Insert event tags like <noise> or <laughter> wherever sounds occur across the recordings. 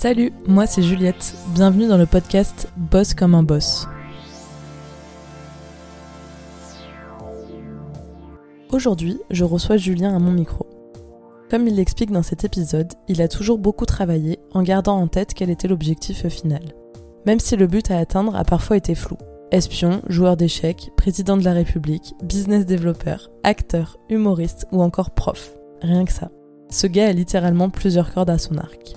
Salut, moi c'est Juliette. Bienvenue dans le podcast Boss comme un boss. Aujourd'hui, je reçois Julien à mon micro. Comme il l'explique dans cet épisode, il a toujours beaucoup travaillé en gardant en tête quel était l'objectif final. Même si le but à atteindre a parfois été flou. Espion, joueur d'échecs, président de la République, business développeur, acteur, humoriste ou encore prof. Rien que ça. Ce gars a littéralement plusieurs cordes à son arc.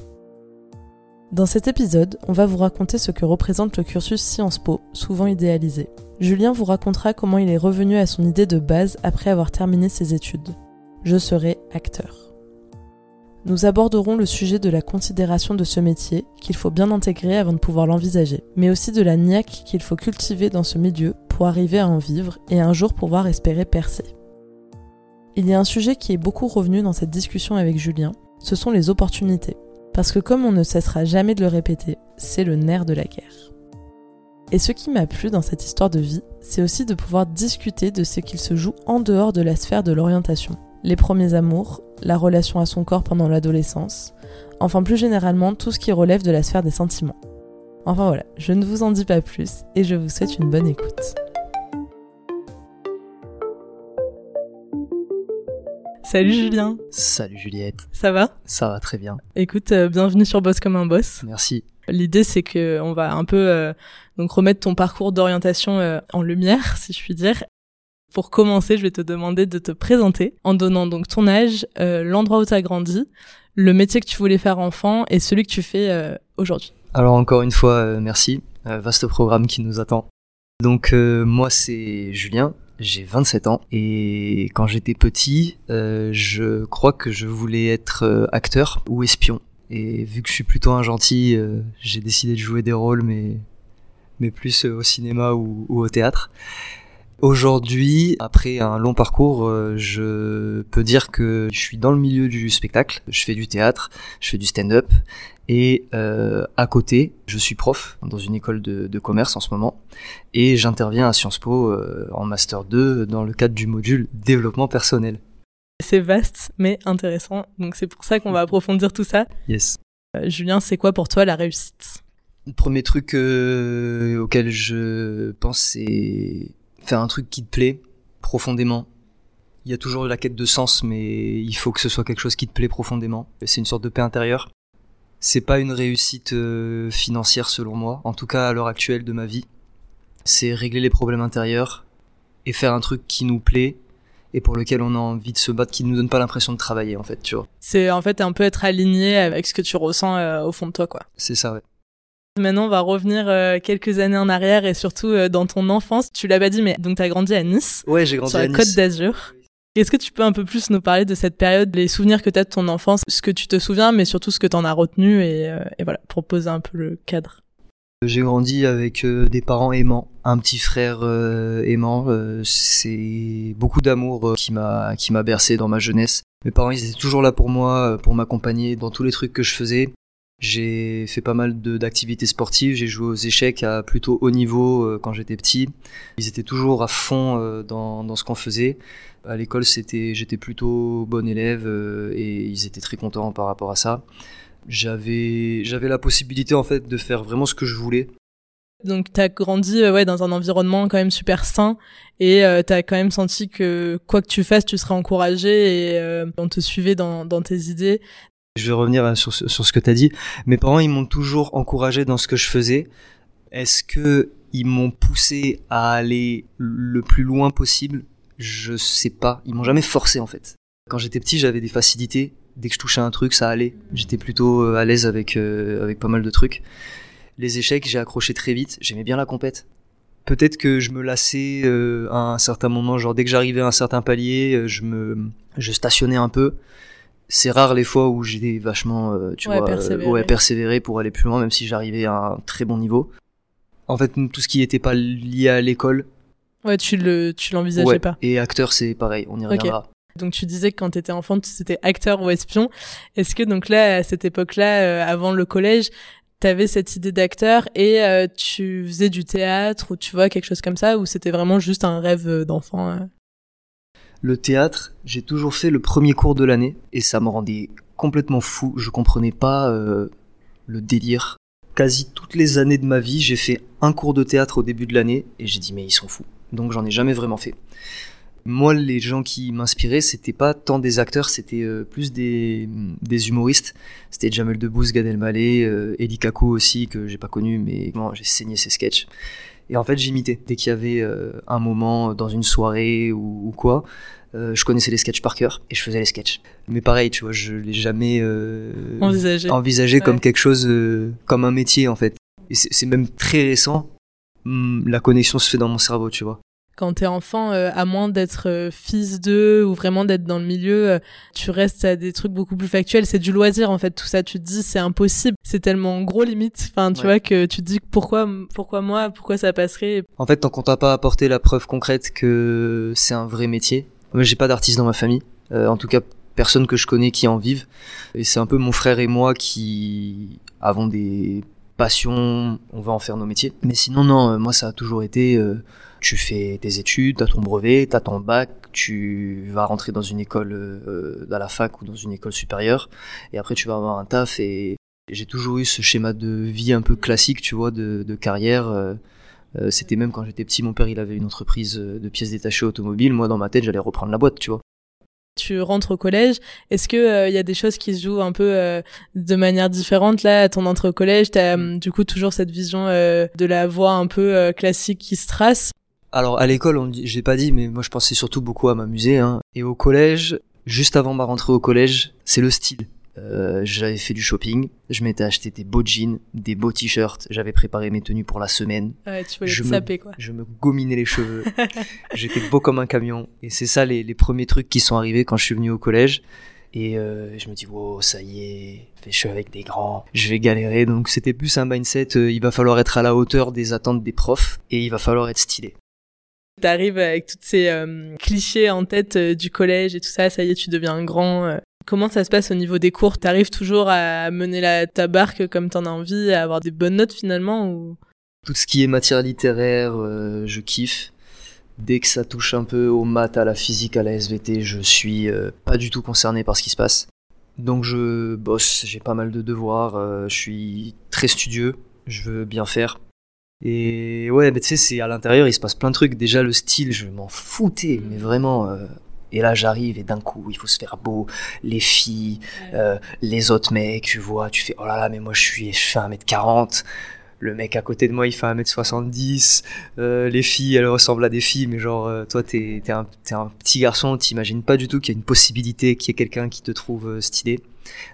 Dans cet épisode, on va vous raconter ce que représente le cursus Sciences Po, souvent idéalisé. Julien vous racontera comment il est revenu à son idée de base après avoir terminé ses études. Je serai acteur. Nous aborderons le sujet de la considération de ce métier qu'il faut bien intégrer avant de pouvoir l'envisager, mais aussi de la niaque qu'il faut cultiver dans ce milieu pour arriver à en vivre et un jour pouvoir espérer percer. Il y a un sujet qui est beaucoup revenu dans cette discussion avec Julien, ce sont les opportunités. Parce que comme on ne cessera jamais de le répéter, c'est le nerf de la guerre. Et ce qui m'a plu dans cette histoire de vie, c'est aussi de pouvoir discuter de ce qu'il se joue en dehors de la sphère de l'orientation, les premiers amours, la relation à son corps pendant l'adolescence, enfin plus généralement tout ce qui relève de la sphère des sentiments. Enfin voilà, je ne vous en dis pas plus et je vous souhaite une bonne écoute. Salut Julien. Salut Juliette. Ça va? Ça va très bien. Écoute, euh, bienvenue sur Boss comme un boss. Merci. L'idée c'est que on va un peu euh, donc remettre ton parcours d'orientation euh, en lumière, <laughs> si je puis dire, pour commencer, je vais te demander de te présenter en donnant donc ton âge, euh, l'endroit où tu as grandi, le métier que tu voulais faire enfant et celui que tu fais euh, aujourd'hui. Alors encore une fois, euh, merci. vaste programme qui nous attend. Donc moi c'est Julien, j'ai 27 ans et quand j'étais petit, je crois que je voulais être acteur ou espion. Et vu que je suis plutôt un gentil, j'ai décidé de jouer des rôles mais mais plus au cinéma ou, au théâtre. Aujourd'hui, après un long parcours, euh, je peux dire que je suis dans le milieu du spectacle. Je fais du théâtre, je fais du stand-up. Et euh, à côté, je suis prof dans une école de, commerce en ce moment. Et j'interviens à Sciences Po euh, en Master 2 dans le cadre du module développement personnel. C'est vaste mais intéressant. Donc c'est pour ça qu'on va approfondir tout ça. Yes. Julien, c'est quoi pour toi la réussite? Le premier truc auquel je pense, c'est faire un truc qui te plaît profondément. Il y a toujours la quête de sens, mais il faut que ce soit quelque chose qui te plaît profondément. C'est une sorte de paix intérieure. C'est pas une réussite euh, financière selon moi, en tout cas à l'heure actuelle de ma vie. C'est régler les problèmes intérieurs et faire un truc qui nous plaît et pour lequel on a envie de se battre, qui ne nous donne pas l'impression de travailler en fait, tu vois. C'est en fait un peu être aligné avec ce que tu ressens euh, au fond de toi, quoi. C'est ça, ouais. Maintenant, on va revenir euh, quelques années en arrière et surtout euh, dans ton enfance. Tu l'as pas dit, mais donc tu as grandi à Nice. Ouais, j'ai grandi sur la Côte d'Azur. Est-ce que tu peux un peu plus nous parler de cette période, les souvenirs que tu as de ton enfance, ce que tu te souviens, mais surtout ce que tu en as retenu et, euh, voilà, pour poser un peu le cadre. J'ai grandi avec des parents aimants, un petit frère aimant. c'est beaucoup d'amour qui m'a qui m'a bercé dans ma jeunesse. Mes parents, ils étaient toujours là pour moi, pour m'accompagner dans tous les trucs que je faisais. J'ai fait pas mal d'activités sportives, j'ai joué aux échecs à plutôt haut niveau euh, quand j'étais petit. Ils étaient toujours à fond euh, dans, dans, ce qu'on faisait. À l'école, c'était, j'étais plutôt bon élève euh, et ils étaient très contents par rapport à ça. J'avais, j'avais la possibilité en fait de faire vraiment ce que je voulais. Donc tu as grandi ouais, dans un environnement quand même super sain et euh, tu as quand même senti que quoi que tu fasses, tu serais encouragé et on te suivait dans, dans tes idées. Je vais revenir euh, sur, ce que tu as dit. Mes parents, ils m'ont toujours encouragé dans ce que je faisais. Est-ce que ils m'ont poussé à aller le plus loin possible? Je sais pas. Ils m'ont jamais forcé en fait. Quand j'étais petit, j'avais des facilités. Dès que je touchais un truc, ça allait. J'étais plutôt euh, à l'aise avec euh, avec pas mal de trucs. Les échecs, j'ai accroché très vite. J'aimais bien la compète. Peut-être que je me lassais à un certain moment, genre dès que j'arrivais à un certain palier, je me je stationnais un peu c'est rare les fois où j'ai vachement euh, tu vois persévéré. persévéré pour aller plus loin même si j'arrivais à un très bon niveau. En fait tout ce qui n'était pas lié à l'école. Ouais tu le tu l'envisageais pas. et acteur c'est pareil on y reviendra. Donc tu disais que quand tu étais enfant, c'était acteur ou espion. Est-ce que donc là, à cette époque-là, euh, avant le collège, tu avais cette idée d'acteur et euh, tu faisais du théâtre ou tu vois quelque chose comme ça ou c'était vraiment juste un rêve d'enfant le théâtre, j'ai toujours fait le premier cours de l'année et ça me rendait complètement fou. Je comprenais pas euh, le délire. Quasi toutes les années de ma vie, j'ai fait un cours de théâtre au début de l'année et j'ai dit mais ils sont fous. Donc j'en ai jamais vraiment fait. Moi, les gens qui m'inspiraient, c'était pas tant des acteurs, c'était euh, plus des, des humoristes. C'était Jamel Debbouze, Gad Elmaleh, euh, Kaku aussi que j'ai pas connu, mais bon, j'ai saigné ses sketchs. Et en fait, j'imitais. Dès qu'il y avait euh, un moment dans une soirée ou, ou quoi, euh, je connaissais les sketchs par cœur et je faisais les sketchs. Mais pareil, tu vois, je l'ai jamais euh, Envisagé. envisagé Ouais. comme quelque chose, euh, comme un métier en fait. Et c'est c'est même très récent. Hum, La connexion se fait dans mon cerveau, tu vois. Quand t'es enfant, euh, à moins d'être euh, fils d'eux ou vraiment d'être dans le milieu, euh, tu restes à des trucs beaucoup plus factuels. C'est du loisir en fait. Tout ça, tu te dis c'est impossible. C'est tellement gros limite. Enfin, tu Ouais. vois que tu te dis pourquoi, pourquoi moi, pourquoi ça passerait? En fait, tant qu'on t'a pas apporté la preuve concrète que c'est un vrai métier. Moi, j'ai pas d'artiste dans ma famille. Euh, en tout cas, personne que je connais qui en vive. Et c'est un peu mon frère et moi qui avons des passions. On va en faire nos métiers. Mais sinon, non. euh, Moi, ça a toujours été. Euh, tu fais tes études, t'as ton brevet, t'as ton bac, tu vas rentrer dans une école, euh, à la fac ou dans une école supérieure, et après tu vas avoir un taf. Et j'ai toujours eu ce schéma de vie un peu classique, tu vois, de, de carrière. euh, euh, c'était même quand j'étais petit, mon père il avait une entreprise euh, de pièces détachées automobiles. Moi, dans ma tête, j'allais reprendre la boîte, tu vois. Tu rentres au collège. Est-ce que il y a des choses qui se jouent un peu euh, de manière différente là à ton entrée au collège T'as euh, du coup toujours cette vision euh, de la voie un peu euh, classique qui se trace? Alors à l'école, on dit, j'ai pas dit, mais moi je pensais surtout beaucoup à m'amuser. Hein. Et au collège, juste avant ma rentrée au collège, c'est le style. Euh, j'avais fait du shopping, je m'étais acheté des beaux jeans, des beaux t-shirts, j'avais préparé mes tenues pour la semaine, Ouais, tu voulais Je te me- saper quoi. je me gominais les cheveux, <laughs> j'étais beau comme un camion. Et c'est ça les, les premiers trucs qui sont arrivés quand je suis venu au collège. Et euh, je me dis, wow, ça y est, je suis avec des grands, je vais galérer. Donc c'était plus un mindset, euh, il va falloir être à la hauteur des attentes des profs et il va falloir être stylé. T'arrives avec toutes ces euh, clichés en tête euh, du collège et tout ça, ça y est, tu deviens grand. euh. Comment ça se passe au niveau des cours? T'arrives toujours à mener la, ta barque comme t'en as envie, à avoir des bonnes notes finalement ou? Tout ce qui est matière littéraire, je kiffe. Dès que ça touche un peu aux maths, à la physique, à la SVT, je suis pas du tout concerné par ce qui se passe. Donc je bosse, j'ai pas mal de devoirs, je suis très studieux, je veux bien faire. Et ouais, mais tu sais, c'est à l'intérieur, il se passe plein de trucs. Déjà le style, je m'en foutais, mais vraiment. euh, et là j'arrive et d'un coup, il faut se faire beau, les filles, euh, les autres mecs, tu vois, tu fais oh là là, mais moi je suis, je fais 1m40. Le mec à côté de moi, il fait 1m70. Euh, les filles, elles ressemblent à des filles, mais genre, euh, toi, t'es t'es un, petit garçon, t'imagines pas du tout qu'il y a une possibilité qu'il y ait quelqu'un qui te trouve euh, stylé.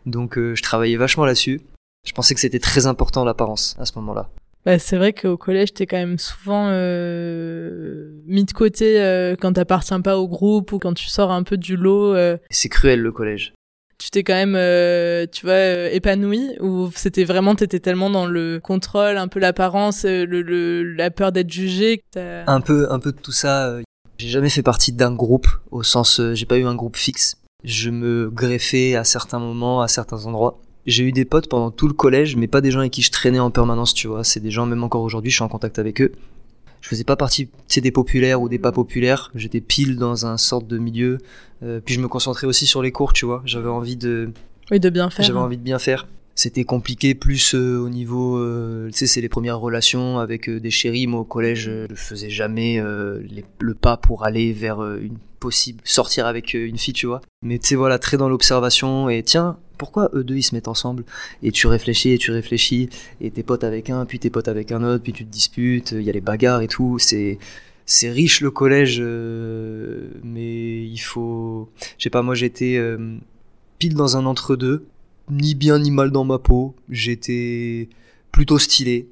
Donc, euh, je travaillais vachement là-dessus. Je pensais que c'était très important l'apparence à ce moment-là. Bah, c'est vrai qu'au collège, t'es quand même souvent euh, mis de côté euh, quand t'appartiens pas au groupe ou quand tu sors un peu du lot. euh, C'est cruel le collège. tu t'es quand même, tu vois, épanoui ou c'était vraiment, t'étais tellement dans le contrôle, un peu l'apparence, le, le, la peur d'être jugé. que Un peu, un peu de tout ça. J'ai jamais fait partie d'un groupe au sens, j'ai pas eu un groupe fixe. Je me greffais à certains moments, à certains endroits. J'ai eu des potes pendant tout le collège, mais pas des gens avec qui je traînais en permanence, tu vois. C'est des gens, même encore aujourd'hui, je suis en contact avec eux. Je faisais pas partie, tu sais, des populaires ou des pas populaires. J'étais pile dans un sorte de milieu. Euh, puis je me concentrais aussi sur les cours, tu vois. J'avais envie de, Oui, de bien faire. j'avais hein. envie de bien faire. C'était compliqué plus euh, au niveau, euh, tu sais, c'est les premières relations avec des chéris. Moi au collège, je faisais jamais les- le pas pour aller vers une possible sortir avec euh, une fille, tu vois. Mais tu sais voilà, très dans l'observation et tiens, pourquoi eux deux ils se mettent ensemble? Et tu réfléchis et tu réfléchis et t'es potes avec un, puis t'es potes avec un autre, puis tu te disputes. Il y a les bagarres et tout. C'est c'est riche le collège, euh, mais il faut, je sais pas, moi j'étais euh, pile dans un entre-deux, ni bien ni mal dans ma peau. J'étais plutôt stylé.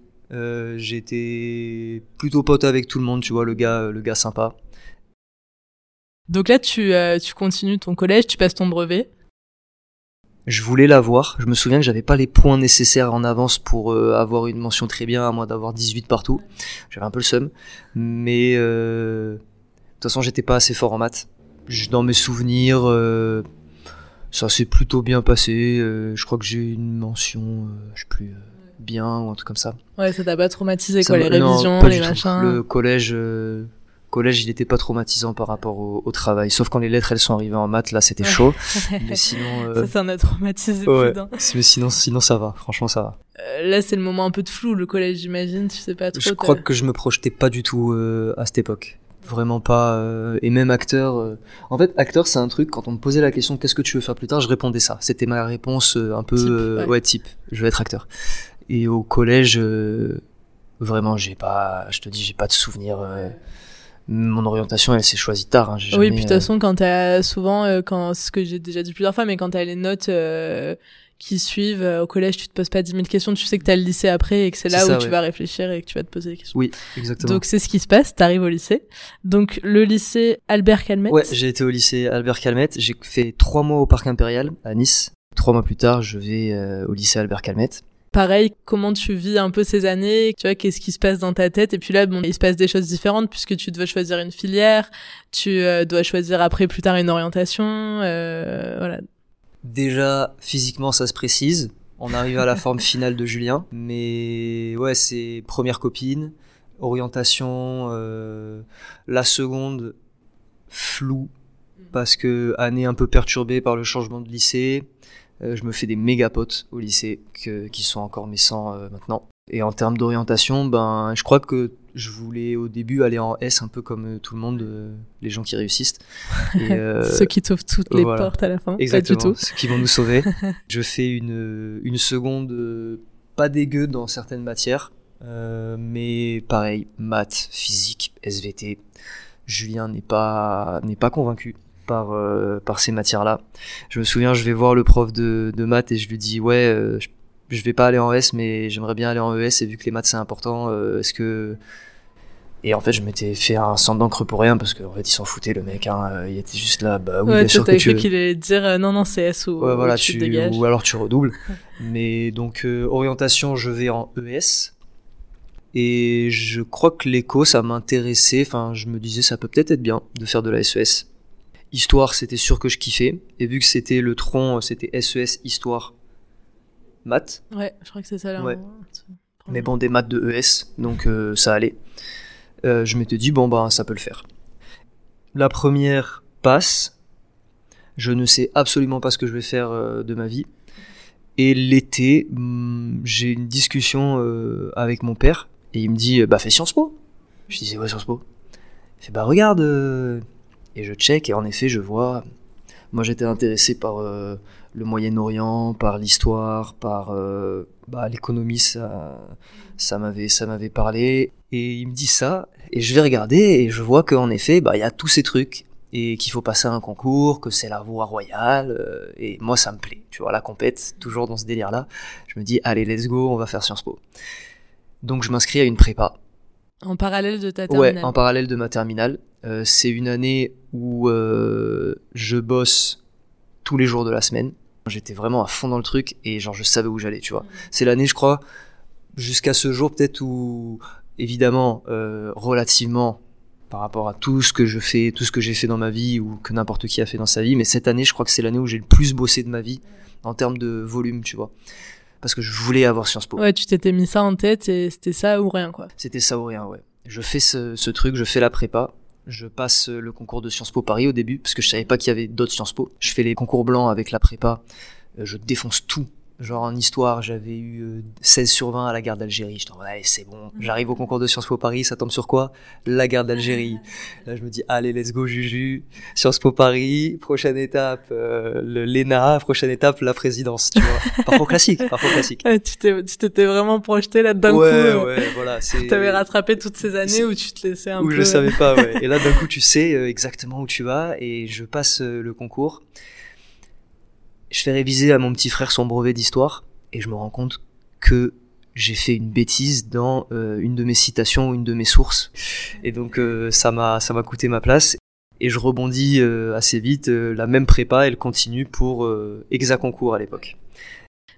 J'étais plutôt pote avec tout le monde, tu vois, le gars, le gars sympa. Donc là, tu, euh, tu continues ton collège, tu passes ton brevet. Je voulais l'avoir. Je me souviens que j'avais pas les points nécessaires en avance pour euh, avoir une mention très bien, à moins d'avoir 18 partout. J'avais un peu le seum. Mais euh, de toute façon, j'étais pas assez fort en maths. Dans mes souvenirs, ça s'est plutôt bien passé. Je crois que j'ai eu une mention, je sais plus, bien ou un truc comme ça. Ouais, ça t'a pas traumatisé Ça quoi, les non, révisions, les machins. Le collège, collège, il était pas traumatisant par rapport au, travail. Sauf quand les lettres, elles sont arrivées en maths, là, c'était chaud. <laughs> mais sinon. Euh... Ça, ça en a traumatisé ouais. Mais sinon, sinon, ça va. Franchement, ça va. Euh, là, c'est le moment un peu de flou, le collège, j'imagine. Tu sais pas trop. Je crois que je me projetais pas du tout euh, à cette époque. Vraiment pas. Euh, et même acteur. En fait, acteur, c'est un truc. Quand on me posait la question, qu'est-ce que tu veux faire plus tard, je répondais ça. C'était ma réponse un peu. Type, ouais. type. Je veux être acteur. Et au collège, vraiment, j'ai pas. Je te dis, j'ai pas de souvenir mon orientation elle s'est choisie tard hein, oui puis de toute euh, façon quand t'as souvent euh, quand ce que j'ai déjà dit plusieurs fois mais quand t'as les notes euh, qui suivent au collège tu te poses pas 10 000 questions tu sais que t'as le lycée après et que c'est là où tu vas réfléchir et que tu vas te poser des questions. Oui exactement. Donc c'est ce qui se passe t'arrives au lycée. Donc le lycée Albert Calmette. Ouais j'ai été au lycée Albert Calmette. J'ai fait trois mois au parc impérial à Nice. Trois mois plus tard je vais au lycée Albert Calmette pareil, comment tu vis un peu ces années, tu vois, qu'est-ce qui se passe dans ta tête. Et puis là, bon, il se passe des choses différentes puisque tu dois choisir une filière, tu euh, dois choisir après plus tard une orientation, euh, voilà. Déjà, physiquement, ça se précise. On arrive à la forme <laughs> finale de Julien, mais ouais, c'est première copine, orientation, euh, la seconde floue parce que année un peu perturbée par le changement de lycée. Euh, je me fais des méga potes au lycée qui sont encore mes 100 euh, maintenant. Et en termes d'orientation, ben, je crois que je voulais au début aller en S un peu comme euh, tout le monde, les gens qui réussissent. <laughs> Et, ceux qui t'ouvrent toutes les portes à la fin. Exactement, pas du tout. ceux qui vont nous sauver. <laughs> je fais une, une seconde pas dégueu dans certaines matières, mais pareil, maths, physique, SVT. Julien n'est pas, n'est pas convaincu par euh, par ces matières-là. Je me souviens, je vais voir le prof de, de maths et je lui dis ouais, euh, je, vais pas aller en S, mais j'aimerais bien aller en ES et vu que les maths c'est important, euh, est-ce que et en fait, je m'étais fait un centre d'encre pour rien parce qu'en fait, il s'en foutait le mec. Hein. Il était juste là, bah oui, ouais, bien sûr que tu. qu'il allait dire non, non, c'est S ou, ouais, voilà, tu, ou alors tu redoubles. mais donc orientation, je vais en ES. Et je crois que l'éco, ça m'intéressait. Enfin, je me disais, ça peut peut-être être bien de faire de la SES. Histoire, c'était sûr que je kiffais. Et vu que c'était le tronc, c'était SES, histoire, maths. Ouais, je crois que c'est ça là. Ouais. Mais bon, des maths de ES, donc euh, ça allait. Euh, je m'étais dit, bon, bah, ça peut le faire. La première passe. Je ne sais absolument pas ce que je vais faire euh, de ma vie. Et l'été, hmm, j'ai une discussion avec mon père. Et il me dit, bah, fais Sciences Po. Je disais, ouais, Sciences Po. Il fait, bah, regarde et je check et en effet je vois. Moi j'étais intéressé par euh, le Moyen-Orient, par l'histoire, par euh, bah, l'économie, ça, ça m'avait, ça m'avait parlé. Et il me dit ça et je vais regarder et je vois qu'en effet bah il y a tous ces trucs et qu'il faut passer un concours, que c'est la voie royale euh, et moi ça me plaît. Tu vois la compète toujours dans ce délire là. Je me dis allez let's go, on va faire Sciences Po. Donc je m'inscris à une prépa. En parallèle de ta terminale. Ouais, en parallèle de ma terminale. Euh, c'est une année où euh, je bosse tous les jours de la semaine. J'étais vraiment à fond dans le truc et genre je savais où j'allais, tu vois. Mm. C'est l'année, je crois, jusqu'à ce jour peut-être où, évidemment, euh, relativement par rapport à tout ce que je fais, tout ce que j'ai fait dans ma vie ou que n'importe qui a fait dans sa vie, mais cette année, je crois que c'est l'année où j'ai le plus bossé de ma vie en termes de volume, tu vois. Parce que je voulais avoir Sciences Po. Ouais, tu t'étais mis ça en tête et c'était ça ou rien, quoi. C'était ça ou rien, ouais. Je fais ce, ce truc, je fais la prépa, je passe le concours de Sciences Po Paris au début, parce que je savais pas qu'il y avait d'autres Sciences Po. Je fais les concours blancs avec la prépa, euh, je défonce tout. Genre en histoire, j'avais eu 16 euh, sur 20 à la guerre d'Algérie. Je dis, allez, c'est bon. J'arrive au concours de Sciences Po Paris, ça tombe sur quoi? La guerre d'Algérie. <laughs> Là, je me dis, allez, let's go, Juju. Sciences Po Paris, prochaine étape, euh, le l'ENA, prochaine étape, la présidence, tu vois. <laughs> Parcours classique, parcours classique. tu t'étais vraiment projeté là d'un ouais, coup. Euh, ouais, voilà. <laughs> T'avais rattrapé toutes ces années où tu te laissais un où peu. Où je savais pas, ouais. Et là, d'un coup, tu sais exactement où tu vas et je passe le concours je fais réviser à mon petit frère son brevet d'histoire et je me rends compte que j'ai fait une bêtise dans euh, une de mes citations, une de mes sources. Et donc euh, ça m'a ça m'a coûté ma place. Et je rebondis euh, assez vite. la même prépa, elle continue pour Exa concours à l'époque.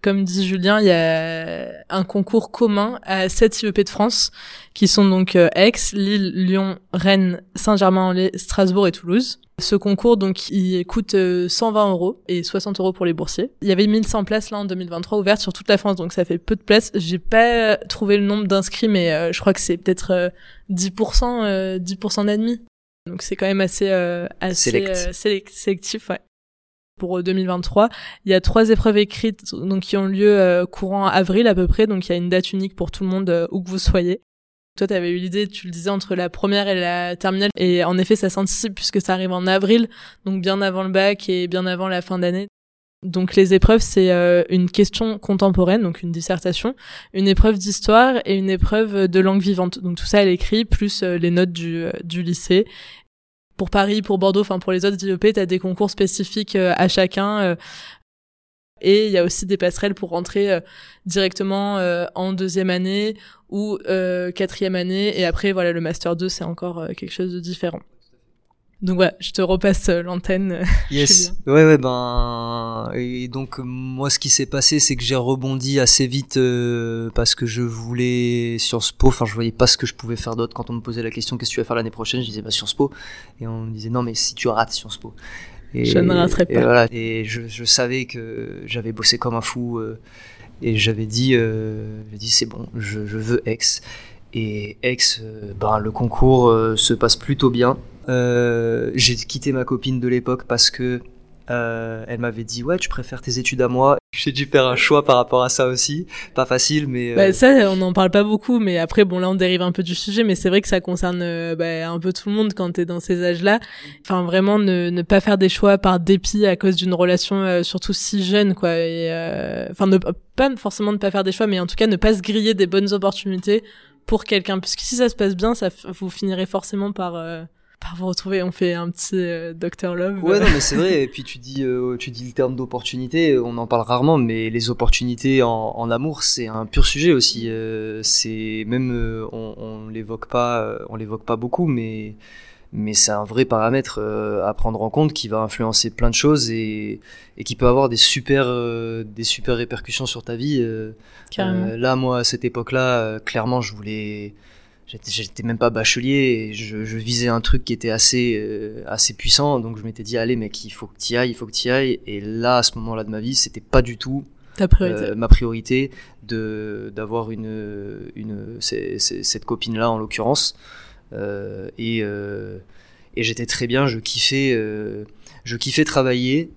Comme dit Julien, il y a un concours commun à 7 IEP de France, qui sont donc Aix, Lille, Lyon, Rennes, Saint-Germain-en-Laye, Strasbourg et Toulouse. Ce concours, donc, il coûte 120 euros et 60 euros pour les boursiers. Il y avait 1100 places là en 2023 ouvertes sur toute la France, donc ça fait peu de places. J'ai pas trouvé le nombre d'inscrits, mais je crois que c'est peut-être 10%, 10% d'admis. Donc c'est quand même assez, assez sélectif, ouais pour 2023. Euh, il y a trois épreuves écrites donc qui ont lieu euh, courant avril à peu près, donc il y a une date unique pour tout le monde euh, où que vous soyez. Toi, tu avais eu l'idée, tu le disais, entre la première et la terminale. Et en effet, ça s'anticipe puisque ça arrive en avril, donc bien avant le bac et bien avant la fin d'année. Donc les épreuves, c'est une question contemporaine, donc une dissertation, une épreuve d'histoire et une épreuve de langue vivante. Donc tout ça, elle écrit, plus les notes du, du lycée pour Paris, pour Bordeaux, enfin pour les autres IEP, tu as des concours spécifiques euh, à chacun. Euh, et il y a aussi des passerelles pour rentrer euh, directement en deuxième année ou quatrième année. Et après, voilà, le Master 2, c'est encore quelque chose de différent. Donc voilà, je te repasse euh, l'antenne. Euh, <laughs> yes. Ouais ouais ben et donc moi ce qui s'est passé c'est que j'ai rebondi assez vite euh, parce que je voulais Sciences Po. Enfin je voyais pas ce que je pouvais faire d'autre quand on me posait la question qu'est-ce que tu vas faire l'année prochaine. Je disais bah Sciences Po et on me disait non mais si tu rates Sciences Po. Et, je ne raterai pas. Et voilà et je, je savais que j'avais bossé comme un fou et j'avais dit j'ai dit c'est bon je, je veux X et X ben le concours se passe plutôt bien euh, j'ai quitté ma copine de l'époque parce que euh, elle m'avait dit ouais tu préfères tes études à moi. <laughs> J'ai dû faire un choix par rapport à ça aussi. Pas facile mais bah, euh... bah, ça on n'en parle pas beaucoup mais après bon là on dérive un peu du sujet mais c'est vrai que ça concerne euh, bah, un peu tout le monde quand t'es dans ces âges là enfin vraiment ne, ne pas faire des choix par dépit à cause d'une relation euh, surtout si jeune quoi. Et enfin ne pas forcément ne pas faire des choix mais en tout cas ne pas se griller des bonnes opportunités pour quelqu'un. Puisque si ça se passe bien ça vous finirez forcément par par vous retrouver, on fait un petit euh, Docteur Love. Ouais, non, mais c'est vrai. Et puis tu dis, euh, tu dis le terme d'opportunité. On en parle rarement, mais les opportunités en, en amour, c'est un pur sujet aussi. Euh, c'est même, on, on l'évoque pas, on l'évoque pas beaucoup, mais mais c'est un vrai paramètre à prendre en compte qui va influencer plein de choses et, et qui peut avoir des super des super répercussions sur ta vie. là, moi, à cette époque-là, clairement, je voulais j'étais même pas bachelier et je, je, visais un truc qui était assez euh, assez puissant. Donc je m'étais dit allez mec il faut que tu ailles il faut que tu ailles. Et là à ce moment-là de ma vie c'était pas du tout Ta priorité. Euh, ma priorité de d'avoir une une cette copine là en l'occurrence. Euh, et et j'étais très bien. Je kiffais je kiffais travailler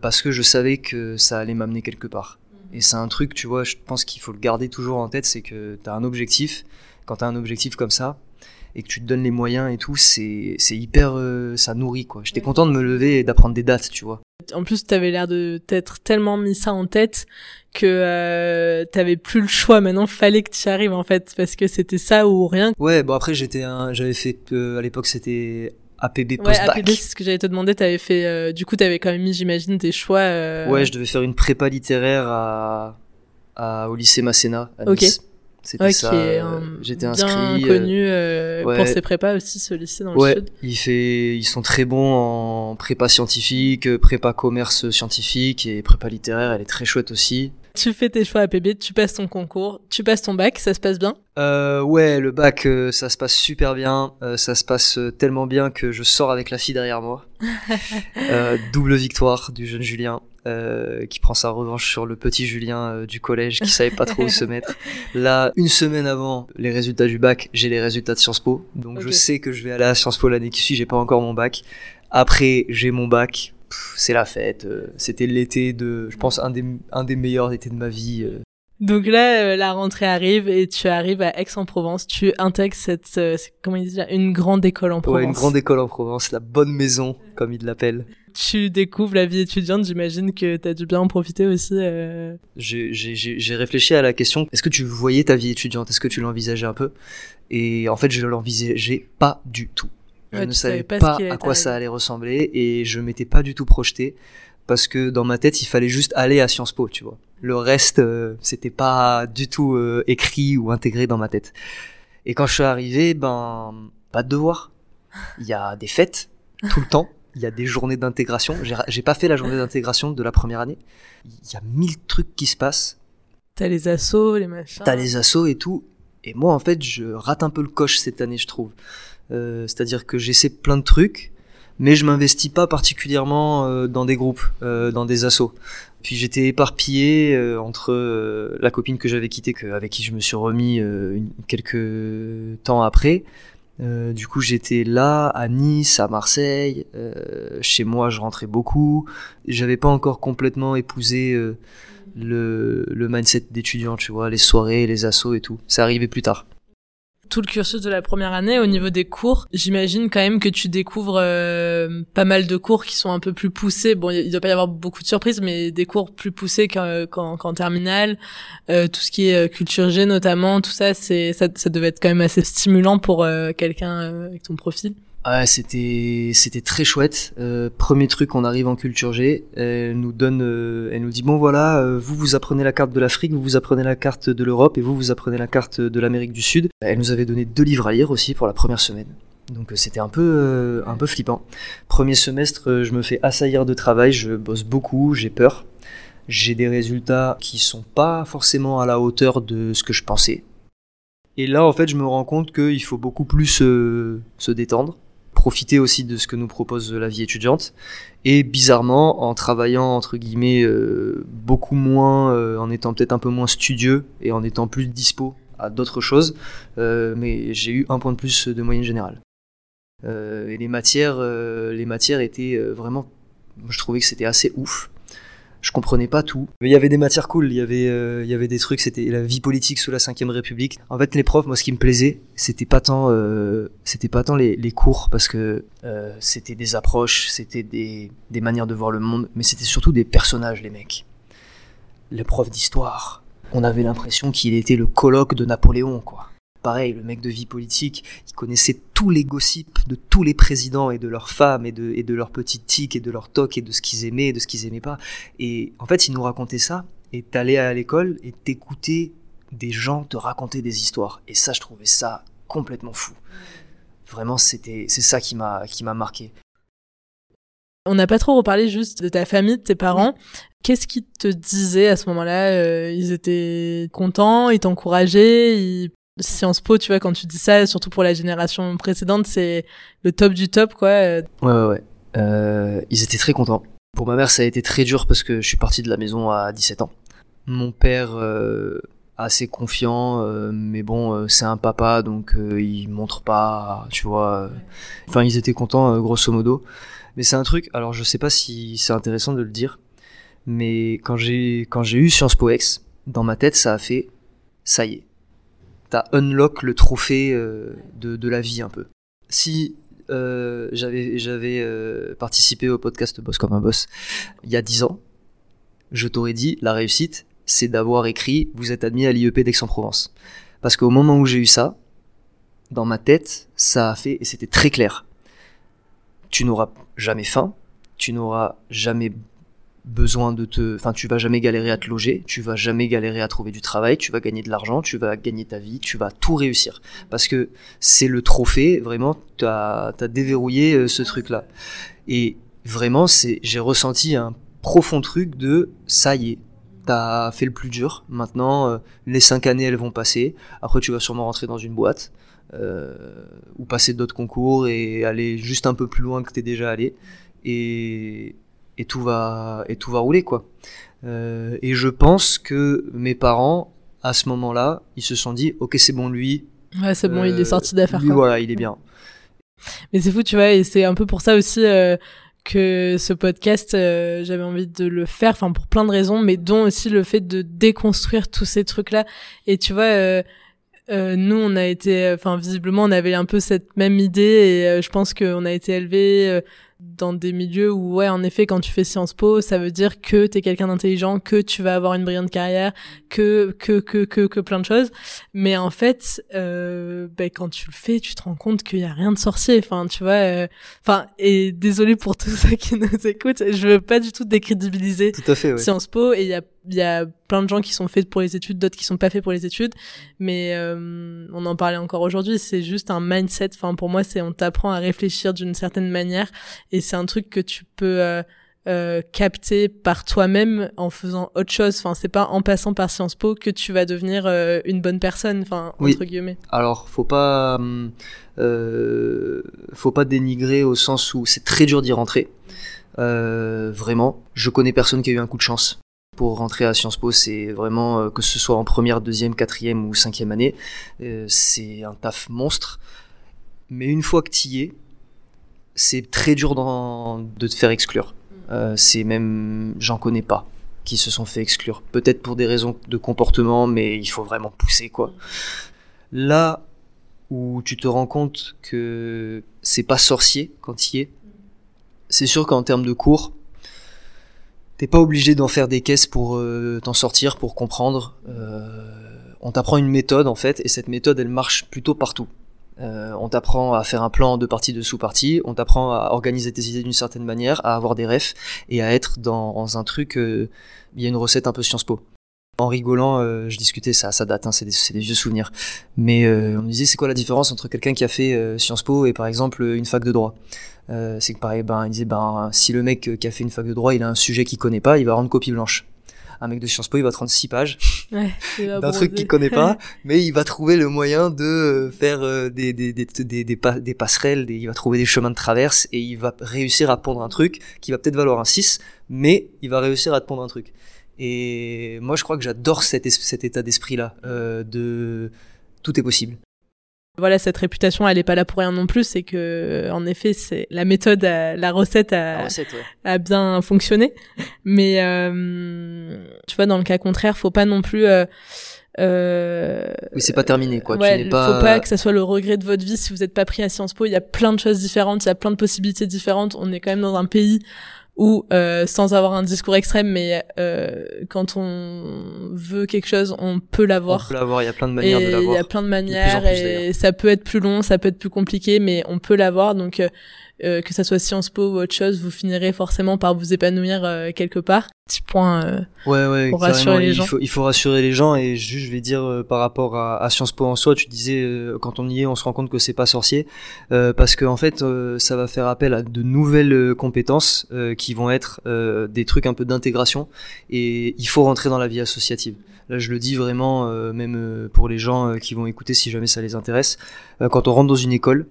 parce que je savais que ça allait m'amener quelque part. Et c'est un truc tu vois je pense qu'il faut le garder toujours en tête c'est que tu as un objectif quand tu as un objectif comme ça et que tu te donnes les moyens et tout, c'est hyper. Euh, ça nourrit quoi. J'étais content de me lever et d'apprendre des dates, tu vois. En plus, tu avais l'air de t'être tellement mis ça en tête que euh, t'avais plus le choix. Maintenant, fallait que tu arrives en fait, parce que c'était ça ou rien. Ouais, bon après j'étais un, j'avais fait euh, à l'époque c'était APB post Ouais, APB, c'est ce que j'allais te demander. T'avais fait, euh, du coup, t'avais quand même mis, j'imagine, tes choix. Euh... Ouais, je devais faire une prépa littéraire à, à au lycée Masséna à Nice. C'était ça. Euh, j'étais inscrit. Bien connu euh, pour ses prépas aussi, ce lycée dans le sud. Il fait, ils sont très bons en prépa scientifique, prépa commerce scientifique et prépa littéraire. Elle est très chouette aussi. Tu fais tes choix à PB, tu passes ton concours, tu passes ton bac, ça se passe bien? Euh, Ouais, le bac, euh, ça se passe super bien. Euh, ça se passe tellement bien que je sors avec la fille derrière moi. <laughs> double victoire du jeune Julien. Euh, qui prend sa revanche sur le petit Julien euh, du collège qui savait pas trop où se <laughs> mettre. Là, une semaine avant les résultats du bac, j'ai les résultats de Sciences Po, donc je sais que je vais aller à Sciences Po l'année qui suit. J'ai pas encore mon bac. Après, j'ai mon bac. C'est la fête. Euh, c'était l'été de, je pense un des un des meilleurs étés de ma vie. Donc là, la rentrée arrive et tu arrives à Aix-en-Provence. Tu intègres cette, comment ils disent une grande école en Provence. Ouais, une grande école en Provence, la bonne maison, comme ils l'appellent tu découvres la vie étudiante, j'imagine que tu as dû bien en profiter aussi. Euh... J'ai réfléchi à la question, est-ce que tu voyais ta vie étudiante? Est-ce que tu l'envisageais un peu? Et en fait, je l'envisageais pas du tout. Je ne savais pas, à quoi ça allait ressembler et je m'étais pas du tout projeté parce que dans ma tête, il fallait juste aller à Sciences Po, tu vois. Le reste, euh, c'était pas du tout euh, écrit ou intégré dans ma tête. Et quand je suis arrivé, ben, pas de devoir. Il y a des fêtes tout le temps il y a des journées d'intégration. J'ai pas fait la journée d'intégration de la première année. Il y a mille trucs qui se passent. T'as les assauts, les machins. T'as les assauts et tout. Et moi, en fait, je rate un peu le coche cette année, je trouve. Euh, C'est-à-dire que j'essaie plein de trucs, mais je m'investis pas particulièrement dans des groupes, dans des assos. Puis j'étais éparpillé entre la copine que j'avais quittée, avec qui je me suis remis quelques temps après, euh, du coup, j'étais là, à Nice, à Marseille. Euh, chez moi, je rentrais beaucoup. J'avais pas encore complètement épousé euh, le, le mindset d'étudiant, tu vois, les soirées, les assauts et tout. Ça arrivait plus tard tout le cursus de la première année, au niveau des cours, j'imagine quand même que tu découvres euh, pas mal de cours qui sont un peu plus poussés. Bon, il doit pas y avoir beaucoup de surprises, mais des cours plus poussés qu'en terminale. Euh, tout ce qui est euh, culture G notamment, tout ça, c'est ça, ça devait être quand même assez stimulant pour quelqu'un avec ton profil. Ouais, c'était c'était très chouette. Euh, premier truc, on arrive en culture G, elle nous donne, euh, nous dit bon voilà, euh, vous vous apprenez la carte de l'Afrique, vous vous apprenez la carte de l'Europe et vous vous apprenez la carte de l'Amérique du Sud. Elle nous avait donné deux livres à lire aussi pour la première semaine. Donc c'était un peu flippant. Premier semestre, je me fais assaillir de travail, je bosse beaucoup, j'ai peur. J'ai des résultats qui sont pas forcément à la hauteur de ce que je pensais. Et là, en fait, je me rends compte qu'il faut beaucoup plus se détendre profiter aussi de ce que nous propose la vie étudiante. Et bizarrement, en travaillant entre guillemets euh, beaucoup moins, euh, en étant peut-être un peu moins studieux et en étant plus dispo à d'autres choses, euh, mais j'ai eu un point de plus de moyenne générale. et les matières, les matières étaient vraiment, je trouvais que c'était assez ouf je comprenais pas tout. Mais il y avait des matières cool, il y avait, euh, il y avait des trucs, c'était la vie politique sous la Ve République. En fait, les profs, moi, ce qui me plaisait, c'était pas tant, euh, c'était pas tant les, cours, parce que euh, c'était des approches, c'était des, des manières de voir le monde, mais c'était surtout des personnages, les mecs. Les profs d'histoire, on avait l'impression qu'il était le colloque de Napoléon, quoi pareil, le mec de vie politique, il connaissait tous les gossips de tous les présidents et de leurs femmes et de, et de leurs petites tics et de leurs tocs et de ce qu'ils aimaient et de ce qu'ils aimaient pas. Et en fait, il nous racontait ça et t'allais à l'école et t'écoutais des gens te raconter des histoires. Et ça, je trouvais ça complètement fou. Vraiment, c'était, c'est ça qui m'a, qui m'a marqué. On n'a pas trop reparlé juste de ta famille, de tes parents. Qu'est-ce qu'ils te disaient à ce moment-là? Euh, Ils étaient contents, ils t'encourageaient, ils Sciences Po, tu vois, quand tu dis ça, surtout pour la génération précédente, c'est le top du top, quoi. Ouais, ouais, ouais. Euh, ils étaient très contents. Pour ma mère, ça a été très dur parce que je suis parti de la maison à 17 ans. Mon père, euh, assez confiant, euh, mais bon, euh, c'est un papa, donc euh, il montre pas, tu vois. Enfin, ils étaient contents, grosso modo. Mais c'est un truc, alors je sais pas si c'est intéressant de le dire, mais quand j'ai quand j'ai eu Sciences Po X, dans ma tête, ça a fait, ça y est, t'as unlock le trophée euh, de, la vie un peu. Si euh, j'avais j'avais euh, participé au podcast Boss comme un boss il y a 10 ans, je t'aurais dit la réussite, c'est d'avoir écrit vous êtes admis à l'IEP d'Aix-en-Provence. Parce qu'au moment où j'ai eu ça, dans ma tête, ça a fait et c'était très clair. Tu n'auras jamais faim, tu n'auras jamais besoin de te, enfin, tu vas jamais galérer à te loger, tu vas jamais galérer à trouver du travail, tu vas gagner de l'argent, tu vas gagner ta vie, tu vas tout réussir. Parce que c'est le trophée, vraiment, tu as, déverrouillé euh, ce truc-là. Et vraiment, c'est, j'ai ressenti un profond truc de, ça y est, t'as fait le plus dur. Maintenant, euh, les cinq années, elles vont passer. Après, tu vas sûrement rentrer dans une boîte. Euh, ou passer d'autres concours et aller juste un peu plus loin que t'es déjà allé. Et, et tout va et tout va rouler quoi. Euh, et je pense que mes parents à ce moment-là, ils se sont dit ok c'est bon lui. Ouais c'est bon il est euh, sorti d'affaires. Lui voilà il est bien. Mais c'est fou tu vois et c'est un peu pour ça aussi euh, que ce podcast j'avais envie de le faire enfin pour plein de raisons mais dont aussi le fait de déconstruire tous ces trucs là et tu vois nous, on a été, enfin visiblement, on avait un peu cette même idée et je pense qu'on a été élevés dans des milieux où ouais en effet quand tu fais Sciences Po ça veut dire que t'es quelqu'un d'intelligent que tu vas avoir une brillante carrière que que que que que plein de choses mais en fait euh, ben, quand tu le fais tu te rends compte qu'il y a rien de sorcier enfin tu vois euh, enfin et désolé pour tous <laughs> ceux qui nous écoutent je veux pas du tout décrédibiliser tout à fait, ouais. Sciences Po et il y a il y a plein de gens qui sont faits pour les études, d'autres qui sont pas faits pour les études. Mais euh, on en parlait encore aujourd'hui. C'est juste un mindset. Enfin, pour moi, c'est on t'apprend à réfléchir d'une certaine manière, et c'est un truc que tu peux euh, euh, capté par toi-même en faisant autre chose. Enfin, c'est pas en passant par Sciences Po que tu vas devenir euh, une bonne personne. Enfin, entre guillemets. Alors, faut pas, euh, faut pas dénigrer au sens où c'est très dur d'y rentrer. Euh, vraiment, je connais personne qui a eu un coup de chance pour rentrer à Sciences Po, c'est vraiment que ce soit en première, deuxième, quatrième ou cinquième année, c'est un taf monstre. Mais une fois que tu y es, c'est très dur de te faire exclure. Euh, c'est même, j'en connais pas qui se sont fait exclure. Peut-être pour des raisons de comportement, mais il faut vraiment pousser quoi. Là où tu te rends compte que c'est pas sorcier quand il est, c'est sûr qu'en termes de cours, t'es pas obligé d'en faire des caisses pour euh, t'en sortir, pour comprendre. Euh, on t'apprend une méthode en fait, et cette méthode elle marche plutôt partout. Euh, on t'apprend à faire un plan de partie de sous-partie, on t'apprend à organiser tes idées d'une certaine manière, à avoir des refs et à être dans, un truc. Il y a une recette un peu Sciences Po. En rigolant, euh, je discutais ça, ça date, hein, c'est des, vieux souvenirs. Mais on me disait c'est quoi la différence entre quelqu'un qui a fait Sciences Po et par exemple une fac de droit? c'est que pareil, ben il disait ben si le mec qui a fait une fac de droit, il a un sujet qu'il connaît pas, il va rendre copie blanche un mec de Sciences Po, il va te rendre six pages <laughs> ouais, d'un truc qu'il connaît pas, <laughs> mais il va trouver le moyen de euh, faire euh, des, des, des, des, des, passerelles, il va trouver des chemins de traverse et il va réussir à pondre un truc qui va peut-être valoir un 6, mais il va réussir à te pondre un truc. Et moi, je crois que j'adore cet, cet état d'esprit-là, euh, de tout est possible voilà cette réputation elle est pas là pour rien non plus c'est que en effet c'est la méthode la recette a, a bien fonctionné mais euh, tu vois dans le cas contraire faut pas non plus euh, euh, oui, c'est pas terminé, quoi. Ouais, tu pas... Faut pas que ça soit le regret de votre vie si vous êtes pas pris à Sciences Po. Il y a plein de choses différentes, il y a plein de possibilités différentes. On est quand même dans un pays ou euh, sans avoir un discours extrême, mais euh, quand on veut quelque chose, on peut l'avoir. On peut l'avoir, il y a plein de manières de l'avoir. Il y a plein de manières et ça peut être plus long, ça peut être plus compliqué, mais on peut l'avoir. Donc euh, euh, que ça soit Sciences Po ou autre chose, vous finirez forcément par vous épanouir euh, quelque part. Petit point euh, ouais, ouais, pour rassurer les gens. Il faut, il faut rassurer les gens et juste je vais dire par rapport à, à, Sciences Po en soi, tu disais quand on y est, on se rend compte que c'est pas sorcier parce que en fait ça va faire appel à de nouvelles compétences qui vont être des trucs un peu d'intégration et il faut rentrer dans la vie associative. Là, je le dis vraiment, même pour les gens qui vont écouter si jamais ça les intéresse. quand on rentre dans une école,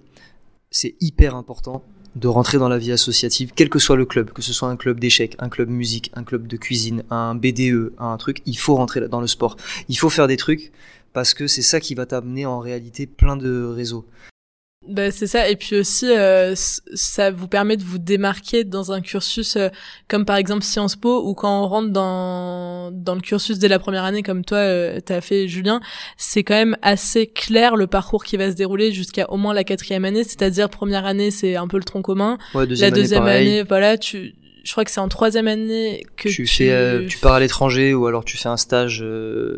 c'est hyper important de rentrer dans la vie associative, quel que soit le club, que ce soit un club d'échecs, un club musique, un club de cuisine, un BDE, un truc, il faut rentrer dans le sport. Il faut faire des trucs parce que c'est ça qui va t'amener en réalité plein de réseaux. Bah, c'est ça. Et puis aussi, euh, ça vous permet de vous démarquer dans un cursus euh, comme par exemple Sciences Po, ou quand on rentre dans dans le cursus dès la première année, comme toi, euh, t'as fait Julien, c'est quand même assez clair le parcours qui va se dérouler jusqu'à au moins la quatrième année. C'est-à-dire première année, c'est un peu le tronc commun. la deuxième année, voilà, tu je crois que c'est en troisième année que tu, tu... fais tu pars à l'étranger ou alors tu fais un stage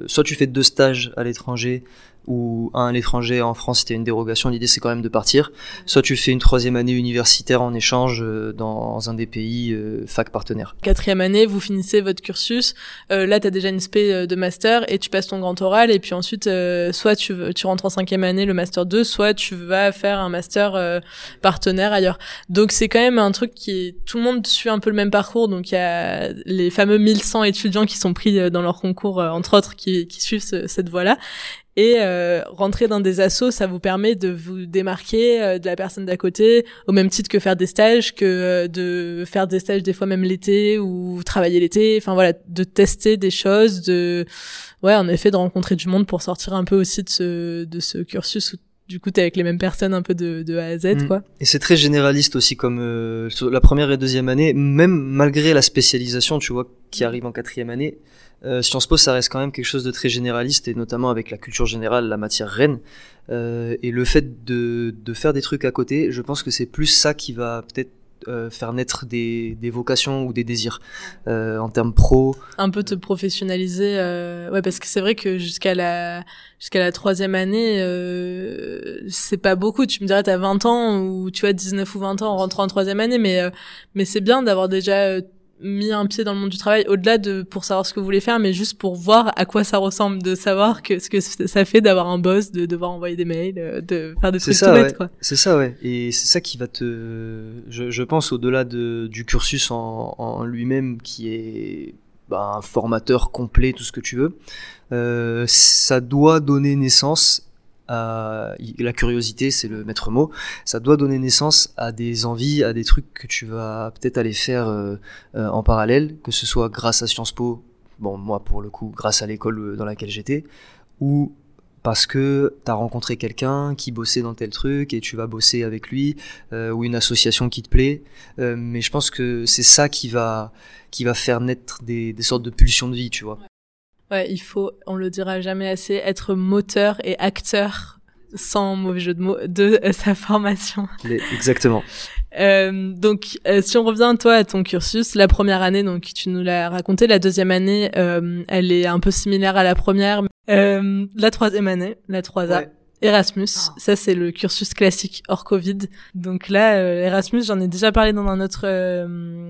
soit tu fais deux stages à l'étranger ou un à l'étranger en France c'était une dérogation l'idée c'est quand même de partir. Soit tu fais une troisième année universitaire en échange euh, dans un des pays euh, fac partenaires quatrième année vous finissez votre cursus euh, là tu as déjà une spé de master et tu passes ton grand oral et puis ensuite soit tu, tu rentres en cinquième année le master 2 soit tu vas faire un master partenaire ailleurs. Donc c'est quand même un truc qui tout le monde suit un peu le même parcours. Donc il y a les fameux 1100 étudiants qui sont pris dans leur concours entre autres qui, qui suivent cette voie là et euh, rentrer dans des assos, ça vous permet de vous démarquer euh, de la personne d'à côté, au même titre que faire des stages, que euh, de faire des stages des fois même l'été ou travailler l'été. Enfin voilà, de tester des choses, de ouais, en effet, de rencontrer du monde pour sortir un peu aussi de ce de ce cursus où du coup t'es avec les mêmes personnes un peu de, de A à Z mm. quoi. Et c'est très généraliste aussi comme la première et deuxième année, même malgré la spécialisation, tu vois, qui arrive en quatrième année euh, Sciences Po, ça reste quand même quelque chose de très généraliste et notamment avec la culture générale, la matière reine. Euh, et le fait de, de, faire des trucs à côté, je pense que c'est plus ça qui va peut-être euh, faire naître des, des, vocations ou des désirs euh, en termes pro. Un peu te professionnaliser, euh, ouais, parce que c'est vrai que jusqu'à la jusqu'à la troisième année, euh, c'est pas beaucoup. Tu me dirais, t'as 20 ans ou tu as 19 ou 20 ans en rentrant en troisième année, mais mais c'est bien d'avoir déjà mis un pied dans le monde du travail au-delà de pour savoir ce que vous voulez faire mais juste pour voir à quoi ça ressemble de savoir que ce que ça fait d'avoir un boss de devoir envoyer des mails euh, de faire des trucs ça, tout bêtes quoi. C'est ça ouais. Et c'est ça qui va te je, je pense au-delà de, du cursus en, en lui-même qui est bah, un formateur complet tout ce que tu veux euh, ça doit donner naissance à la curiosité, c'est le maître mot. Ça doit donner naissance à des envies, à des trucs que tu vas peut-être aller faire euh, euh, en parallèle, que ce soit grâce à Sciences Po, bon moi pour le coup grâce à l'école dans laquelle j'étais, ou parce que tu as rencontré quelqu'un qui bossait dans tel truc et tu vas bosser avec lui, euh, ou une association qui te plaît. Euh, mais je pense que c'est ça qui va, qui va faire naître des, des sortes de pulsions de vie, tu vois. Il faut, on le dira jamais assez, être moteur et acteur sans mauvais jeu de mots de euh, <laughs> sa formation. Exactement. Euh, donc, euh, si on revient toi à ton cursus, la première année, donc tu nous l'as raconté, la deuxième année, euh, elle est un peu similaire à la première. Euh, la troisième année, la 3A. Erasmus, ah. ça c'est le cursus classique hors Covid. Donc là, Erasmus, j'en ai déjà parlé dans un autre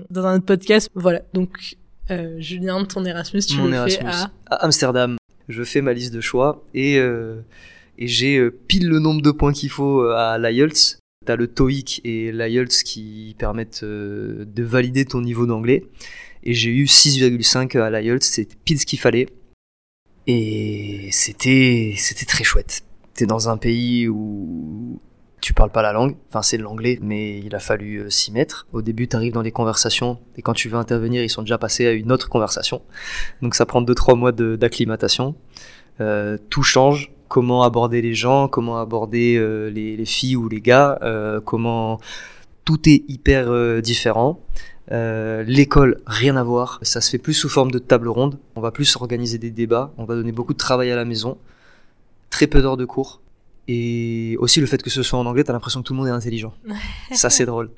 dans un autre podcast. Voilà, donc euh, Julien, ton Erasmus, tu le fais à... Amsterdam. Je fais ma liste de choix et, euh, et j'ai euh, pile le nombre de points qu'il faut à l'IELTS. T'as le TOEIC et l'IELTS qui permettent de valider ton niveau d'anglais. Et j'ai eu 6,5 à l'IELTS, c'était pile ce qu'il fallait. Et c'était, c'était très chouette. T'es dans un pays où tu parles pas la langue, enfin c'est l'anglais, mais il a fallu euh, s'y mettre. Au début, tu arrives dans les conversations, et quand tu veux intervenir, ils sont déjà passés à une autre conversation. Donc ça prend 2-3 mois d'acclimatation. Euh, tout change, comment aborder les gens, comment aborder euh, les, les, filles ou les gars, euh, comment... Tout est hyper euh, différent. L'école, rien à voir. Ça se fait plus sous forme de table ronde. On va plus organiser des débats. On va donner beaucoup de travail à la maison. Très peu d'heures de cours. Et aussi le fait que ce soit en anglais, t'as l'impression que tout le monde est intelligent. ça c'est <laughs> drôle.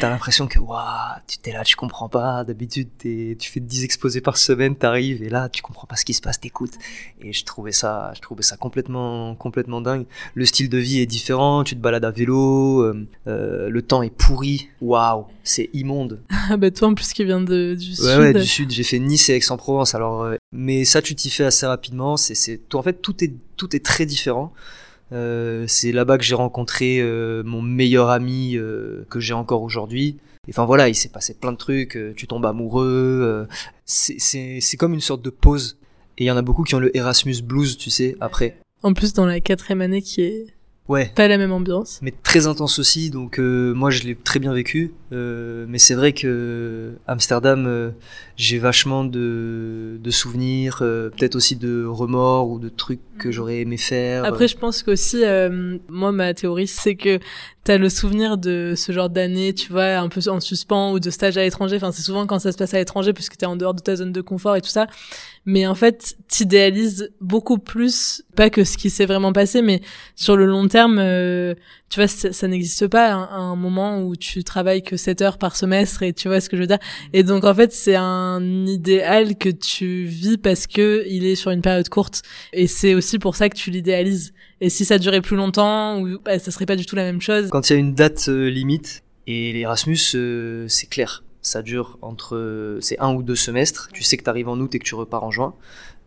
T'as l'impression que waouh, tu t'es là, tu comprends pas. D'habitude, tu fais 10 exposés par semaine, t'arrives et là, tu comprends pas ce qui se passe, t'écoutes. Et je trouvais ça, je trouvais ça complètement, complètement dingue. Le style de vie est différent. Tu te balades à vélo, euh, euh le temps est pourri. Waouh, c'est immonde. <laughs> Ah bah toi en plus qui vient de, du sud. Ouais, du sud. J'ai fait Nice et Aix-en-Provence. Alors, euh, mais ça, tu t'y fais assez rapidement. C'est, c'est, en fait, tout est, tout est très différent. Euh, c'est là-bas que j'ai rencontré euh, mon meilleur ami euh, que j'ai encore aujourd'hui. Enfin voilà, il s'est passé plein de trucs. tu tombes amoureux. c'est comme une sorte de pause. Et il y en a beaucoup qui ont le Erasmus Blues, tu sais, après. En plus, dans la quatrième année qui est Ouais. Pas la même ambiance. Mais très intense aussi, donc euh, moi je l'ai très bien vécu. Euh, mais c'est vrai que Amsterdam, euh, j'ai vachement de, de souvenirs, euh, peut-être aussi de remords ou de trucs que j'aurais aimé faire. Après, je pense qu'aussi, moi ma théorie c'est que t'as le souvenir de ce genre d'année, tu vois, un peu en suspens ou de stage à l'étranger. Enfin, c'est souvent quand ça se passe à l'étranger puisque t'es en dehors de ta zone de confort et tout ça. Mais en fait, t'idéalises beaucoup plus, pas que ce qui s'est vraiment passé, mais sur le long terme, euh, tu vois, ça, n'existe pas un, un, moment où tu travailles que 7 heures par semestre et tu vois ce que je veux dire. Et donc, en fait, c'est un idéal que tu vis parce que il est sur une période courte. Et c'est aussi pour ça que tu l'idéalises. Et si ça durait plus longtemps, ou, bah, ça serait pas du tout la même chose. Quand il y a une date euh, limite, et l'Erasmus, euh, c'est clair. Ça dure entre, c'est un ou deux semestres. Tu sais que tu arrives en août et que tu repars en juin.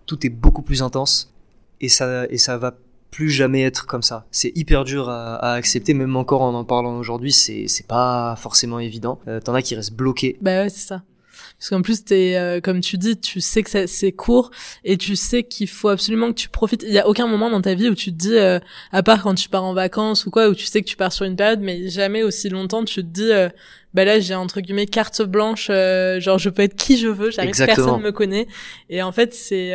Tout est beaucoup plus intense. Et ça, et ça va plus jamais être comme ça. C'est hyper dur à, à, accepter, même encore en en parlant aujourd'hui, c'est, c'est pas forcément évident. Euh, T'en as qui restent bloqués. Bah ouais, c'est ça. Parce qu'en plus, t'es, euh, comme tu dis, tu sais que c'est court et tu sais qu'il faut absolument que tu profites. Il y a aucun moment dans ta vie où tu te dis, euh, à part quand tu pars en vacances ou quoi, où tu sais que tu pars sur une période, mais jamais aussi longtemps tu te dis, euh, bah là j'ai entre guillemets carte blanche, genre je peux être qui je veux, j'arrive, personne me connaît. Et en fait, c'est,